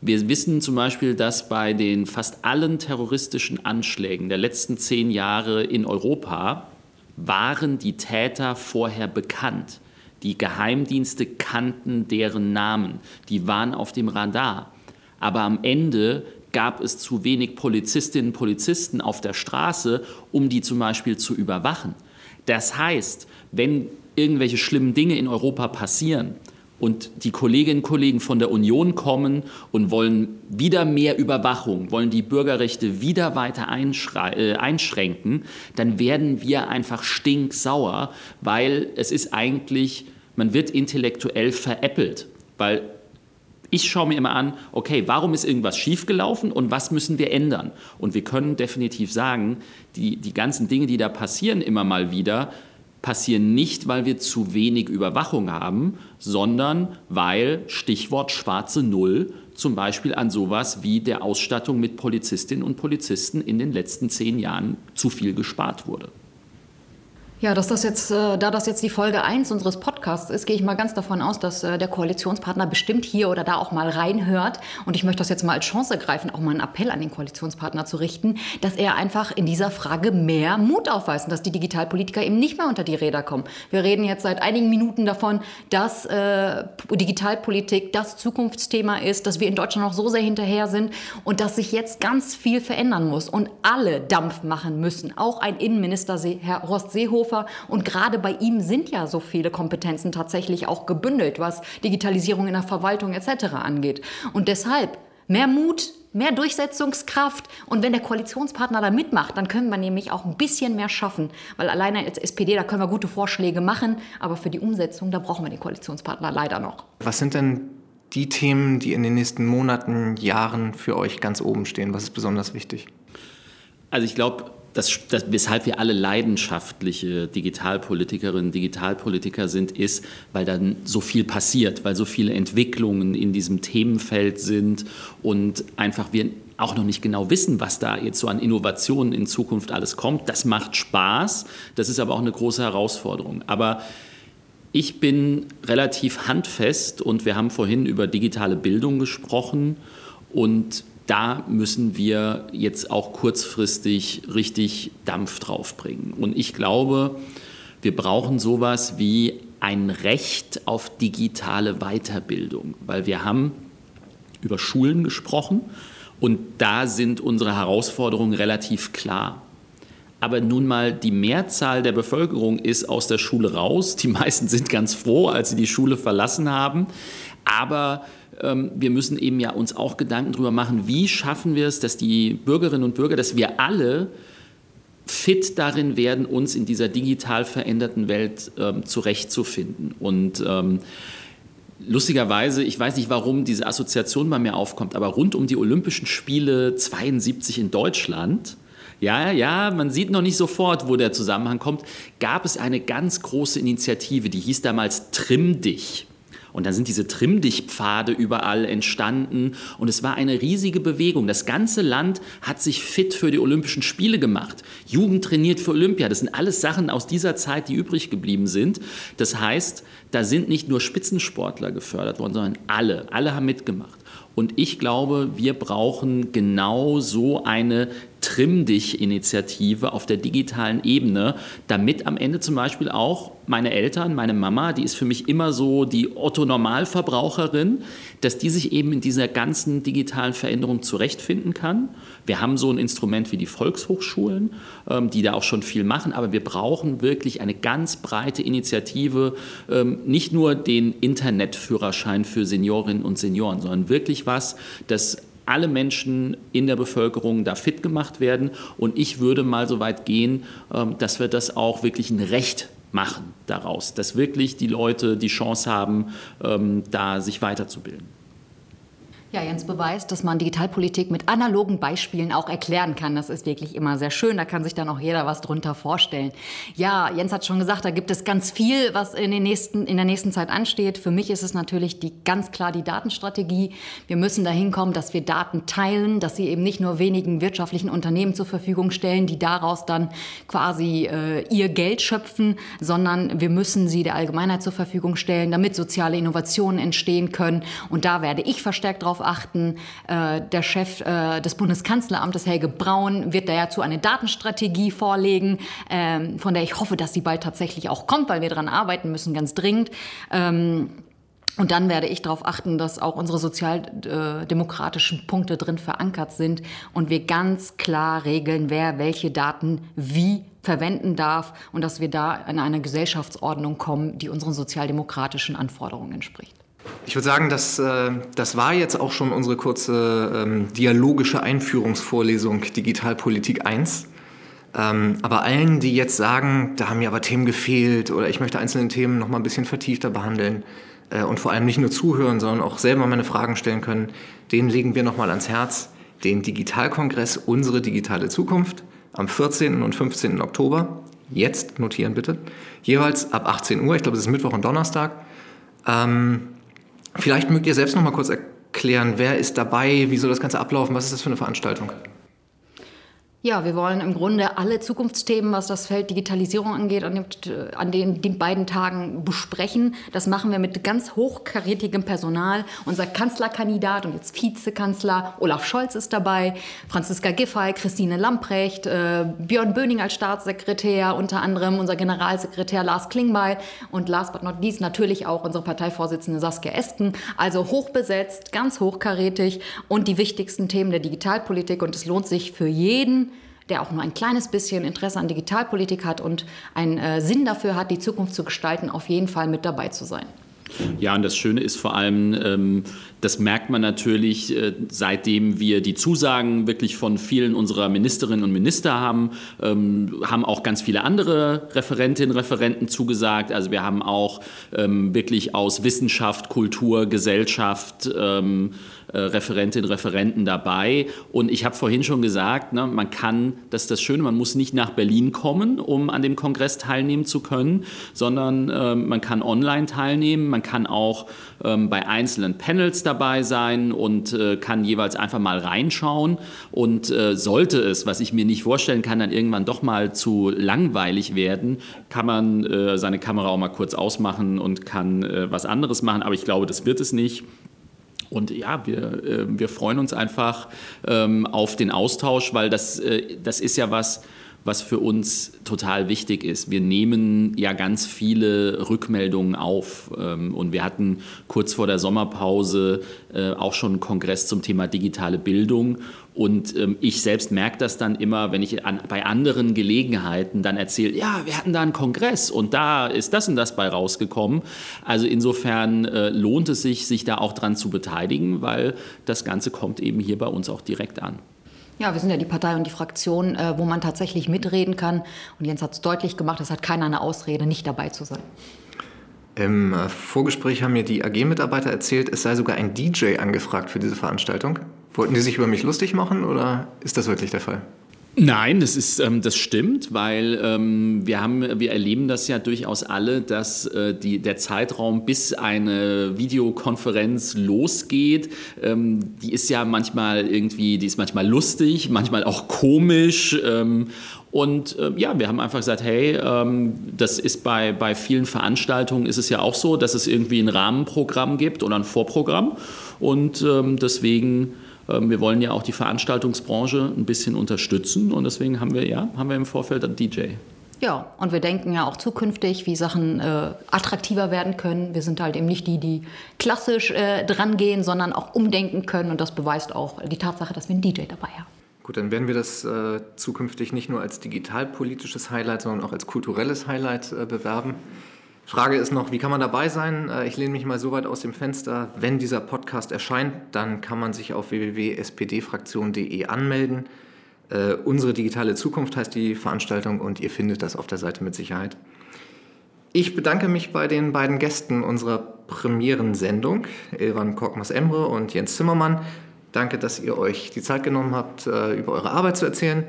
wir wissen zum Beispiel, dass bei den fast allen terroristischen Anschlägen der letzten zehn Jahre in Europa waren die Täter vorher bekannt. Die Geheimdienste kannten deren Namen, die waren auf dem Radar. Aber am Ende gab es zu wenig Polizistinnen und Polizisten auf der Straße, um die zum Beispiel zu überwachen. Das heißt, wenn irgendwelche schlimmen Dinge in Europa passieren, und die Kolleginnen und Kollegen von der Union kommen und wollen wieder mehr Überwachung, wollen die Bürgerrechte wieder weiter äh, einschränken, dann werden wir einfach stinksauer, weil es ist eigentlich, man wird intellektuell veräppelt, weil ich schaue mir immer an, okay, warum ist irgendwas schiefgelaufen und was müssen wir ändern? Und wir können definitiv sagen, die, die ganzen Dinge, die da passieren immer mal wieder, passieren nicht, weil wir zu wenig Überwachung haben, sondern weil, Stichwort schwarze Null, zum Beispiel an sowas wie der Ausstattung mit Polizistinnen und Polizisten in den letzten zehn Jahren zu viel gespart wurde.
Ja, dass das jetzt, äh, da das jetzt die Folge 1 unseres Podcasts ist, gehe ich mal ganz davon aus, dass äh, der Koalitionspartner bestimmt hier oder da auch mal reinhört. Und ich möchte das jetzt mal als Chance ergreifen, auch mal einen Appell an den Koalitionspartner zu richten, dass er einfach in dieser Frage mehr Mut aufweist und dass die Digitalpolitiker eben nicht mehr unter die Räder kommen. Wir reden jetzt seit einigen Minuten davon, dass äh, Digitalpolitik das Zukunftsthema ist, dass wir in Deutschland noch so sehr hinterher sind und dass sich jetzt ganz viel verändern muss und alle Dampf machen müssen. Auch ein Innenminister, Herr Horst Seehofer, Seehofer. Und gerade bei ihm sind ja so viele Kompetenzen tatsächlich auch gebündelt, was Digitalisierung in der Verwaltung etc. angeht. Und deshalb mehr Mut, mehr Durchsetzungskraft. Und wenn der Koalitionspartner da mitmacht, dann können wir nämlich auch ein bisschen mehr schaffen. Weil alleine als SPD, da können wir gute Vorschläge machen, aber für die Umsetzung, da brauchen wir den Koalitionspartner leider noch.
Was sind denn die Themen, die in den nächsten Monaten, Jahren für euch ganz oben stehen? Was ist besonders wichtig?
Also ich glaube, das, das, weshalb wir alle leidenschaftliche Digitalpolitikerinnen, Digitalpolitiker sind, ist, weil dann so viel passiert, weil so viele Entwicklungen in diesem Themenfeld sind und einfach wir auch noch nicht genau wissen, was da jetzt so an Innovationen in Zukunft alles kommt. Das macht Spaß, das ist aber auch eine große Herausforderung. Aber ich bin relativ handfest und wir haben vorhin über digitale Bildung gesprochen und da müssen wir jetzt auch kurzfristig richtig Dampf draufbringen. Und ich glaube, wir brauchen sowas wie ein Recht auf digitale Weiterbildung, weil wir haben über Schulen gesprochen und da sind unsere Herausforderungen relativ klar. Aber nun mal die Mehrzahl der Bevölkerung ist aus der Schule raus. Die meisten sind ganz froh, als sie die Schule verlassen haben. Aber wir müssen eben ja uns auch Gedanken darüber machen, wie schaffen wir es, dass die Bürgerinnen und Bürger, dass wir alle fit darin werden, uns in dieser digital veränderten Welt ähm, zurechtzufinden. Und ähm, lustigerweise, ich weiß nicht, warum diese Assoziation bei mir aufkommt, aber rund um die Olympischen Spiele 72 in Deutschland, ja, ja, man sieht noch nicht sofort, wo der Zusammenhang kommt, gab es eine ganz große Initiative, die hieß damals Trimm dich. Und dann sind diese Trimm-Dich-Pfade überall entstanden und es war eine riesige Bewegung. Das ganze Land hat sich fit für die Olympischen Spiele gemacht. Jugend trainiert für Olympia. Das sind alles Sachen aus dieser Zeit, die übrig geblieben sind. Das heißt, da sind nicht nur Spitzensportler gefördert worden, sondern alle. Alle haben mitgemacht. Und ich glaube, wir brauchen genau so eine Trimm dich-Initiative auf der digitalen Ebene, damit am Ende zum Beispiel auch meine Eltern, meine Mama, die ist für mich immer so die Otto-Normalverbraucherin, dass die sich eben in dieser ganzen digitalen Veränderung zurechtfinden kann. Wir haben so ein Instrument wie die Volkshochschulen, ähm, die da auch schon viel machen, aber wir brauchen wirklich eine ganz breite Initiative, ähm, nicht nur den Internetführerschein für Seniorinnen und Senioren, sondern wirklich was, das alle Menschen in der Bevölkerung da fit gemacht werden. Und ich würde mal so weit gehen, ähm, dass wir das auch wirklich ein Recht machen daraus, dass wirklich die Leute die Chance haben, ähm, da sich weiterzubilden.
Ja, Jens beweist, dass man Digitalpolitik mit analogen Beispielen auch erklären kann. Das ist wirklich immer sehr schön. Da kann sich dann auch jeder was drunter vorstellen. Ja, Jens hat schon gesagt, da gibt es ganz viel, was in, den nächsten, in der nächsten Zeit ansteht. Für mich ist es natürlich die, ganz klar die Datenstrategie. Wir müssen dahin kommen, dass wir Daten teilen, dass sie eben nicht nur wenigen wirtschaftlichen Unternehmen zur Verfügung stellen, die daraus dann quasi äh, ihr Geld schöpfen, sondern wir müssen sie der Allgemeinheit zur Verfügung stellen, damit soziale Innovationen entstehen können. Und da werde ich verstärkt darauf achten. Äh, der Chef äh, des Bundeskanzleramtes, Helge Braun, wird dazu eine Datenstrategie vorlegen, ähm, von der ich hoffe, dass sie bald tatsächlich auch kommt, weil wir daran arbeiten müssen, ganz dringend. Ähm, und dann werde ich darauf achten, dass auch unsere sozialdemokratischen Punkte drin verankert sind und wir ganz klar regeln, wer welche Daten wie verwenden darf und dass wir da in eine Gesellschaftsordnung kommen, die unseren sozialdemokratischen Anforderungen entspricht.
Ich würde sagen, das, äh, das war jetzt auch schon unsere kurze ähm, dialogische Einführungsvorlesung Digitalpolitik 1. Ähm, aber allen, die jetzt sagen, da haben mir aber Themen gefehlt oder ich möchte einzelne Themen noch mal ein bisschen vertiefter behandeln äh, und vor allem nicht nur zuhören, sondern auch selber meine Fragen stellen können, denen legen wir noch mal ans Herz den Digitalkongress Unsere digitale Zukunft am 14. und 15. Oktober jetzt notieren bitte, jeweils ab 18 Uhr, ich glaube es ist Mittwoch und Donnerstag. Ähm, vielleicht mögt ihr selbst noch mal kurz erklären, wer ist dabei, wie soll das Ganze ablaufen, was ist das für eine Veranstaltung?
Ja, wir wollen im Grunde alle Zukunftsthemen, was das Feld Digitalisierung angeht, an, dem, an den, den, beiden Tagen besprechen. Das machen wir mit ganz hochkarätigem Personal. Unser Kanzlerkandidat und jetzt Vizekanzler Olaf Scholz ist dabei, Franziska Giffey, Christine Lamprecht, äh, Björn Böning als Staatssekretär, unter anderem unser Generalsekretär Lars Klingbeil und last but not least natürlich auch unsere Parteivorsitzende Saskia Esken. Also hochbesetzt, ganz hochkarätig und die wichtigsten Themen der Digitalpolitik. Und es lohnt sich für jeden, der auch nur ein kleines bisschen Interesse an Digitalpolitik hat und einen äh, Sinn dafür hat, die Zukunft zu gestalten, auf jeden Fall mit dabei zu sein.
Ja, und das Schöne ist vor allem, ähm, das merkt man natürlich, äh, seitdem wir die Zusagen wirklich von vielen unserer Ministerinnen und Minister haben, ähm, haben auch ganz viele andere Referentinnen und Referenten zugesagt. Also wir haben auch ähm, wirklich aus Wissenschaft, Kultur, Gesellschaft ähm, äh, Referentinnen und Referenten dabei. Und ich habe vorhin schon gesagt, ne, man kann, das ist das Schöne, man muss nicht nach Berlin kommen, um an dem Kongress teilnehmen zu können, sondern äh, man kann online teilnehmen, man kann auch ähm, bei einzelnen Panels dabei sein und äh, kann jeweils einfach mal reinschauen. Und äh, sollte es, was ich mir nicht vorstellen kann, dann irgendwann doch mal zu langweilig werden, kann man äh, seine Kamera auch mal kurz ausmachen und kann äh, was anderes machen. Aber ich glaube, das wird es nicht. Und ja, wir, äh, wir freuen uns einfach ähm, auf den Austausch, weil das, äh, das ist ja was, was für uns total wichtig ist. Wir nehmen ja ganz viele Rückmeldungen auf ähm, und wir hatten kurz vor der Sommerpause äh, auch schon einen Kongress zum Thema digitale Bildung und ähm, ich selbst merke das dann immer, wenn ich an, bei anderen Gelegenheiten dann erzähle, ja, wir hatten da einen Kongress und da ist das und das bei rausgekommen. Also insofern äh, lohnt es sich, sich da auch dran zu beteiligen, weil das Ganze kommt eben hier bei uns auch direkt an.
Ja, wir sind ja die Partei und die Fraktion, äh, wo man tatsächlich mitreden kann. Und Jens hat es deutlich gemacht, es hat keiner eine Ausrede, nicht dabei zu sein.
Im äh, Vorgespräch haben mir die AG-Mitarbeiter erzählt, es sei sogar ein DJ angefragt für diese Veranstaltung. Wollten die sich über mich lustig machen oder ist das wirklich der Fall?
Nein, das ist, ähm, das stimmt, weil ähm, wir haben, wir erleben das ja durchaus alle, dass äh, die, der Zeitraum, bis eine Videokonferenz losgeht, ähm, die ist ja manchmal irgendwie, die ist manchmal lustig, manchmal auch komisch. Ähm, und äh, ja, wir haben einfach gesagt, hey, ähm, das ist bei, bei vielen Veranstaltungen ist es ja auch so, dass es irgendwie ein Rahmenprogramm gibt oder ein Vorprogramm. Und ähm, deswegen wir wollen ja auch die Veranstaltungsbranche ein bisschen unterstützen und deswegen haben wir ja haben wir im Vorfeld einen DJ.
Ja, und wir denken ja auch zukünftig, wie Sachen äh, attraktiver werden können. Wir sind halt eben nicht die, die klassisch äh, dran gehen, sondern auch umdenken können. Und das beweist auch die Tatsache, dass wir einen DJ dabei haben.
Gut, dann werden wir das äh, zukünftig nicht nur als digitalpolitisches Highlight, sondern auch als kulturelles Highlight äh, bewerben. Frage ist noch, wie kann man dabei sein? Äh, ich lehne mich mal so weit aus dem Fenster. Wenn dieser Podcast erscheint, dann kann man sich auf www.spdfraktion.de anmelden. Uh, unsere digitale Zukunft heißt die Veranstaltung und ihr findet das auf der Seite mit Sicherheit. Ich bedanke mich bei den beiden Gästen unserer Premierensendung, Ilvan Korkmaz-Emre und Jens Zimmermann. Danke, dass ihr euch die Zeit genommen habt, äh, über eure Arbeit zu erzählen.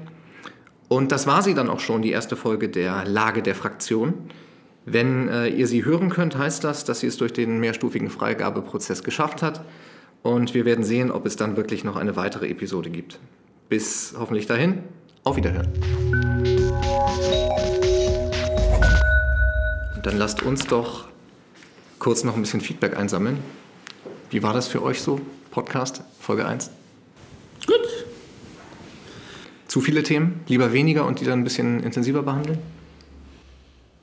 Und das war sie dann auch schon, die erste Folge der Lage der Fraktion. Wenn äh, ihr sie hören könnt, heißt das, dass sie es durch den mehrstufigen Freigabeprozess geschafft hat. Und wir werden sehen, ob es dann wirklich noch eine weitere Episode gibt. Bis hoffentlich dahin, auf Wiederhören. Und dann lasst uns doch kurz noch ein bisschen Feedback einsammeln. Wie war das für euch so, Podcast, Folge 1?
Gut.
Zu viele Themen? Lieber weniger und die dann ein bisschen intensiver behandeln?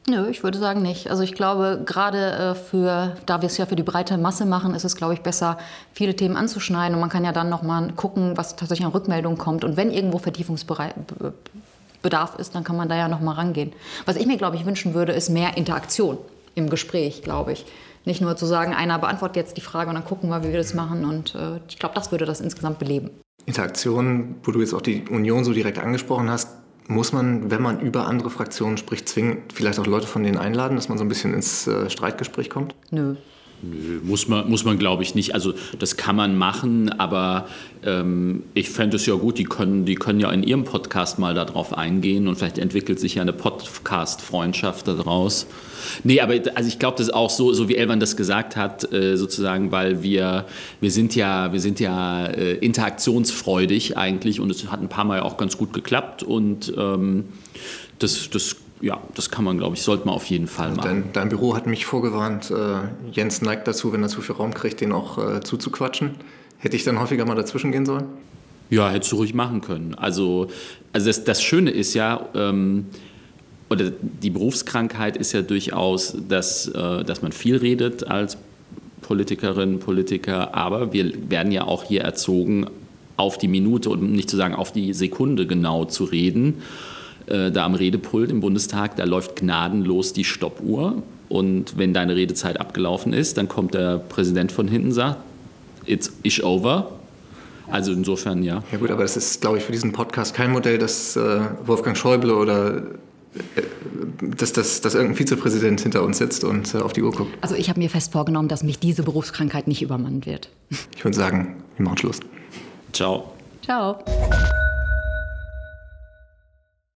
Nö, ich würde sagen nicht. Also ich glaube, gerade äh, für, da wir es ja für die breite Masse machen, ist es, glaube ich, besser, viele Themen anzuschneiden. Und man kann ja dann nochmal gucken, was tatsächlich an Rückmeldungen kommt. Und wenn irgendwo Vertiefungsbedarf ist, dann kann man da ja nochmal rangehen. Was ich mir, glaube ich, wünschen würde, ist mehr Interaktion im Gespräch, glaube ich. Nicht nur zu sagen, einer beantwortet jetzt die Frage und dann gucken wir, wie wir das machen. Und äh, ich glaube, das würde das insgesamt beleben.
Interaktion, wo du jetzt auch die Union so direkt angesprochen hast, muss man, wenn man über andere Fraktionen spricht, zwingend vielleicht auch Leute von denen einladen, dass man so ein bisschen ins äh, Streitgespräch kommt?
Nö.
Nö, muss man, muss man glaube ich nicht. Also das kann man machen, aber ähm, ich fände es ja gut, die können, die können ja in ihrem Podcast mal darauf eingehen und vielleicht entwickelt sich ja eine Podcast-Freundschaft daraus. Nee, aber also ich glaube, das ist auch so, so wie Elvan das gesagt hat, äh, sozusagen, weil wir, wir sind ja, wir sind ja äh, interaktionsfreudig eigentlich und es hat ein paar Mal auch ganz gut geklappt und ähm, das, das ja, das kann man, glaube ich, sollte man auf jeden Fall machen.
Dein, dein Büro hat mich vorgewarnt, äh, Jens neigt dazu, wenn er zu viel Raum kriegt, den auch äh, zuzuquatschen. Hätte ich dann häufiger mal dazwischen gehen sollen?
Ja, hättest du ruhig machen können. Also, also das, das Schöne ist ja, ähm, oder die Berufskrankheit ist ja durchaus, dass, äh, dass man viel redet als Politikerin, Politiker, aber wir werden ja auch hier erzogen, auf die Minute und nicht zu sagen auf die Sekunde genau zu reden. Äh, da am Redepult im Bundestag, da läuft gnadenlos die Stoppuhr. Und wenn deine Redezeit abgelaufen ist, dann kommt der Präsident von hinten und sagt, it's ish over. Also insofern ja.
Ja gut, aber das ist, glaube ich, für diesen Podcast kein Modell, dass äh, Wolfgang Schäuble oder äh, dass, dass, dass irgendein Vizepräsident hinter uns sitzt und äh, auf die Uhr guckt.
Also ich habe mir fest vorgenommen, dass mich diese Berufskrankheit nicht übermannen wird.
Ich würde sagen, wir machen Schluss.
Ciao.
Ciao.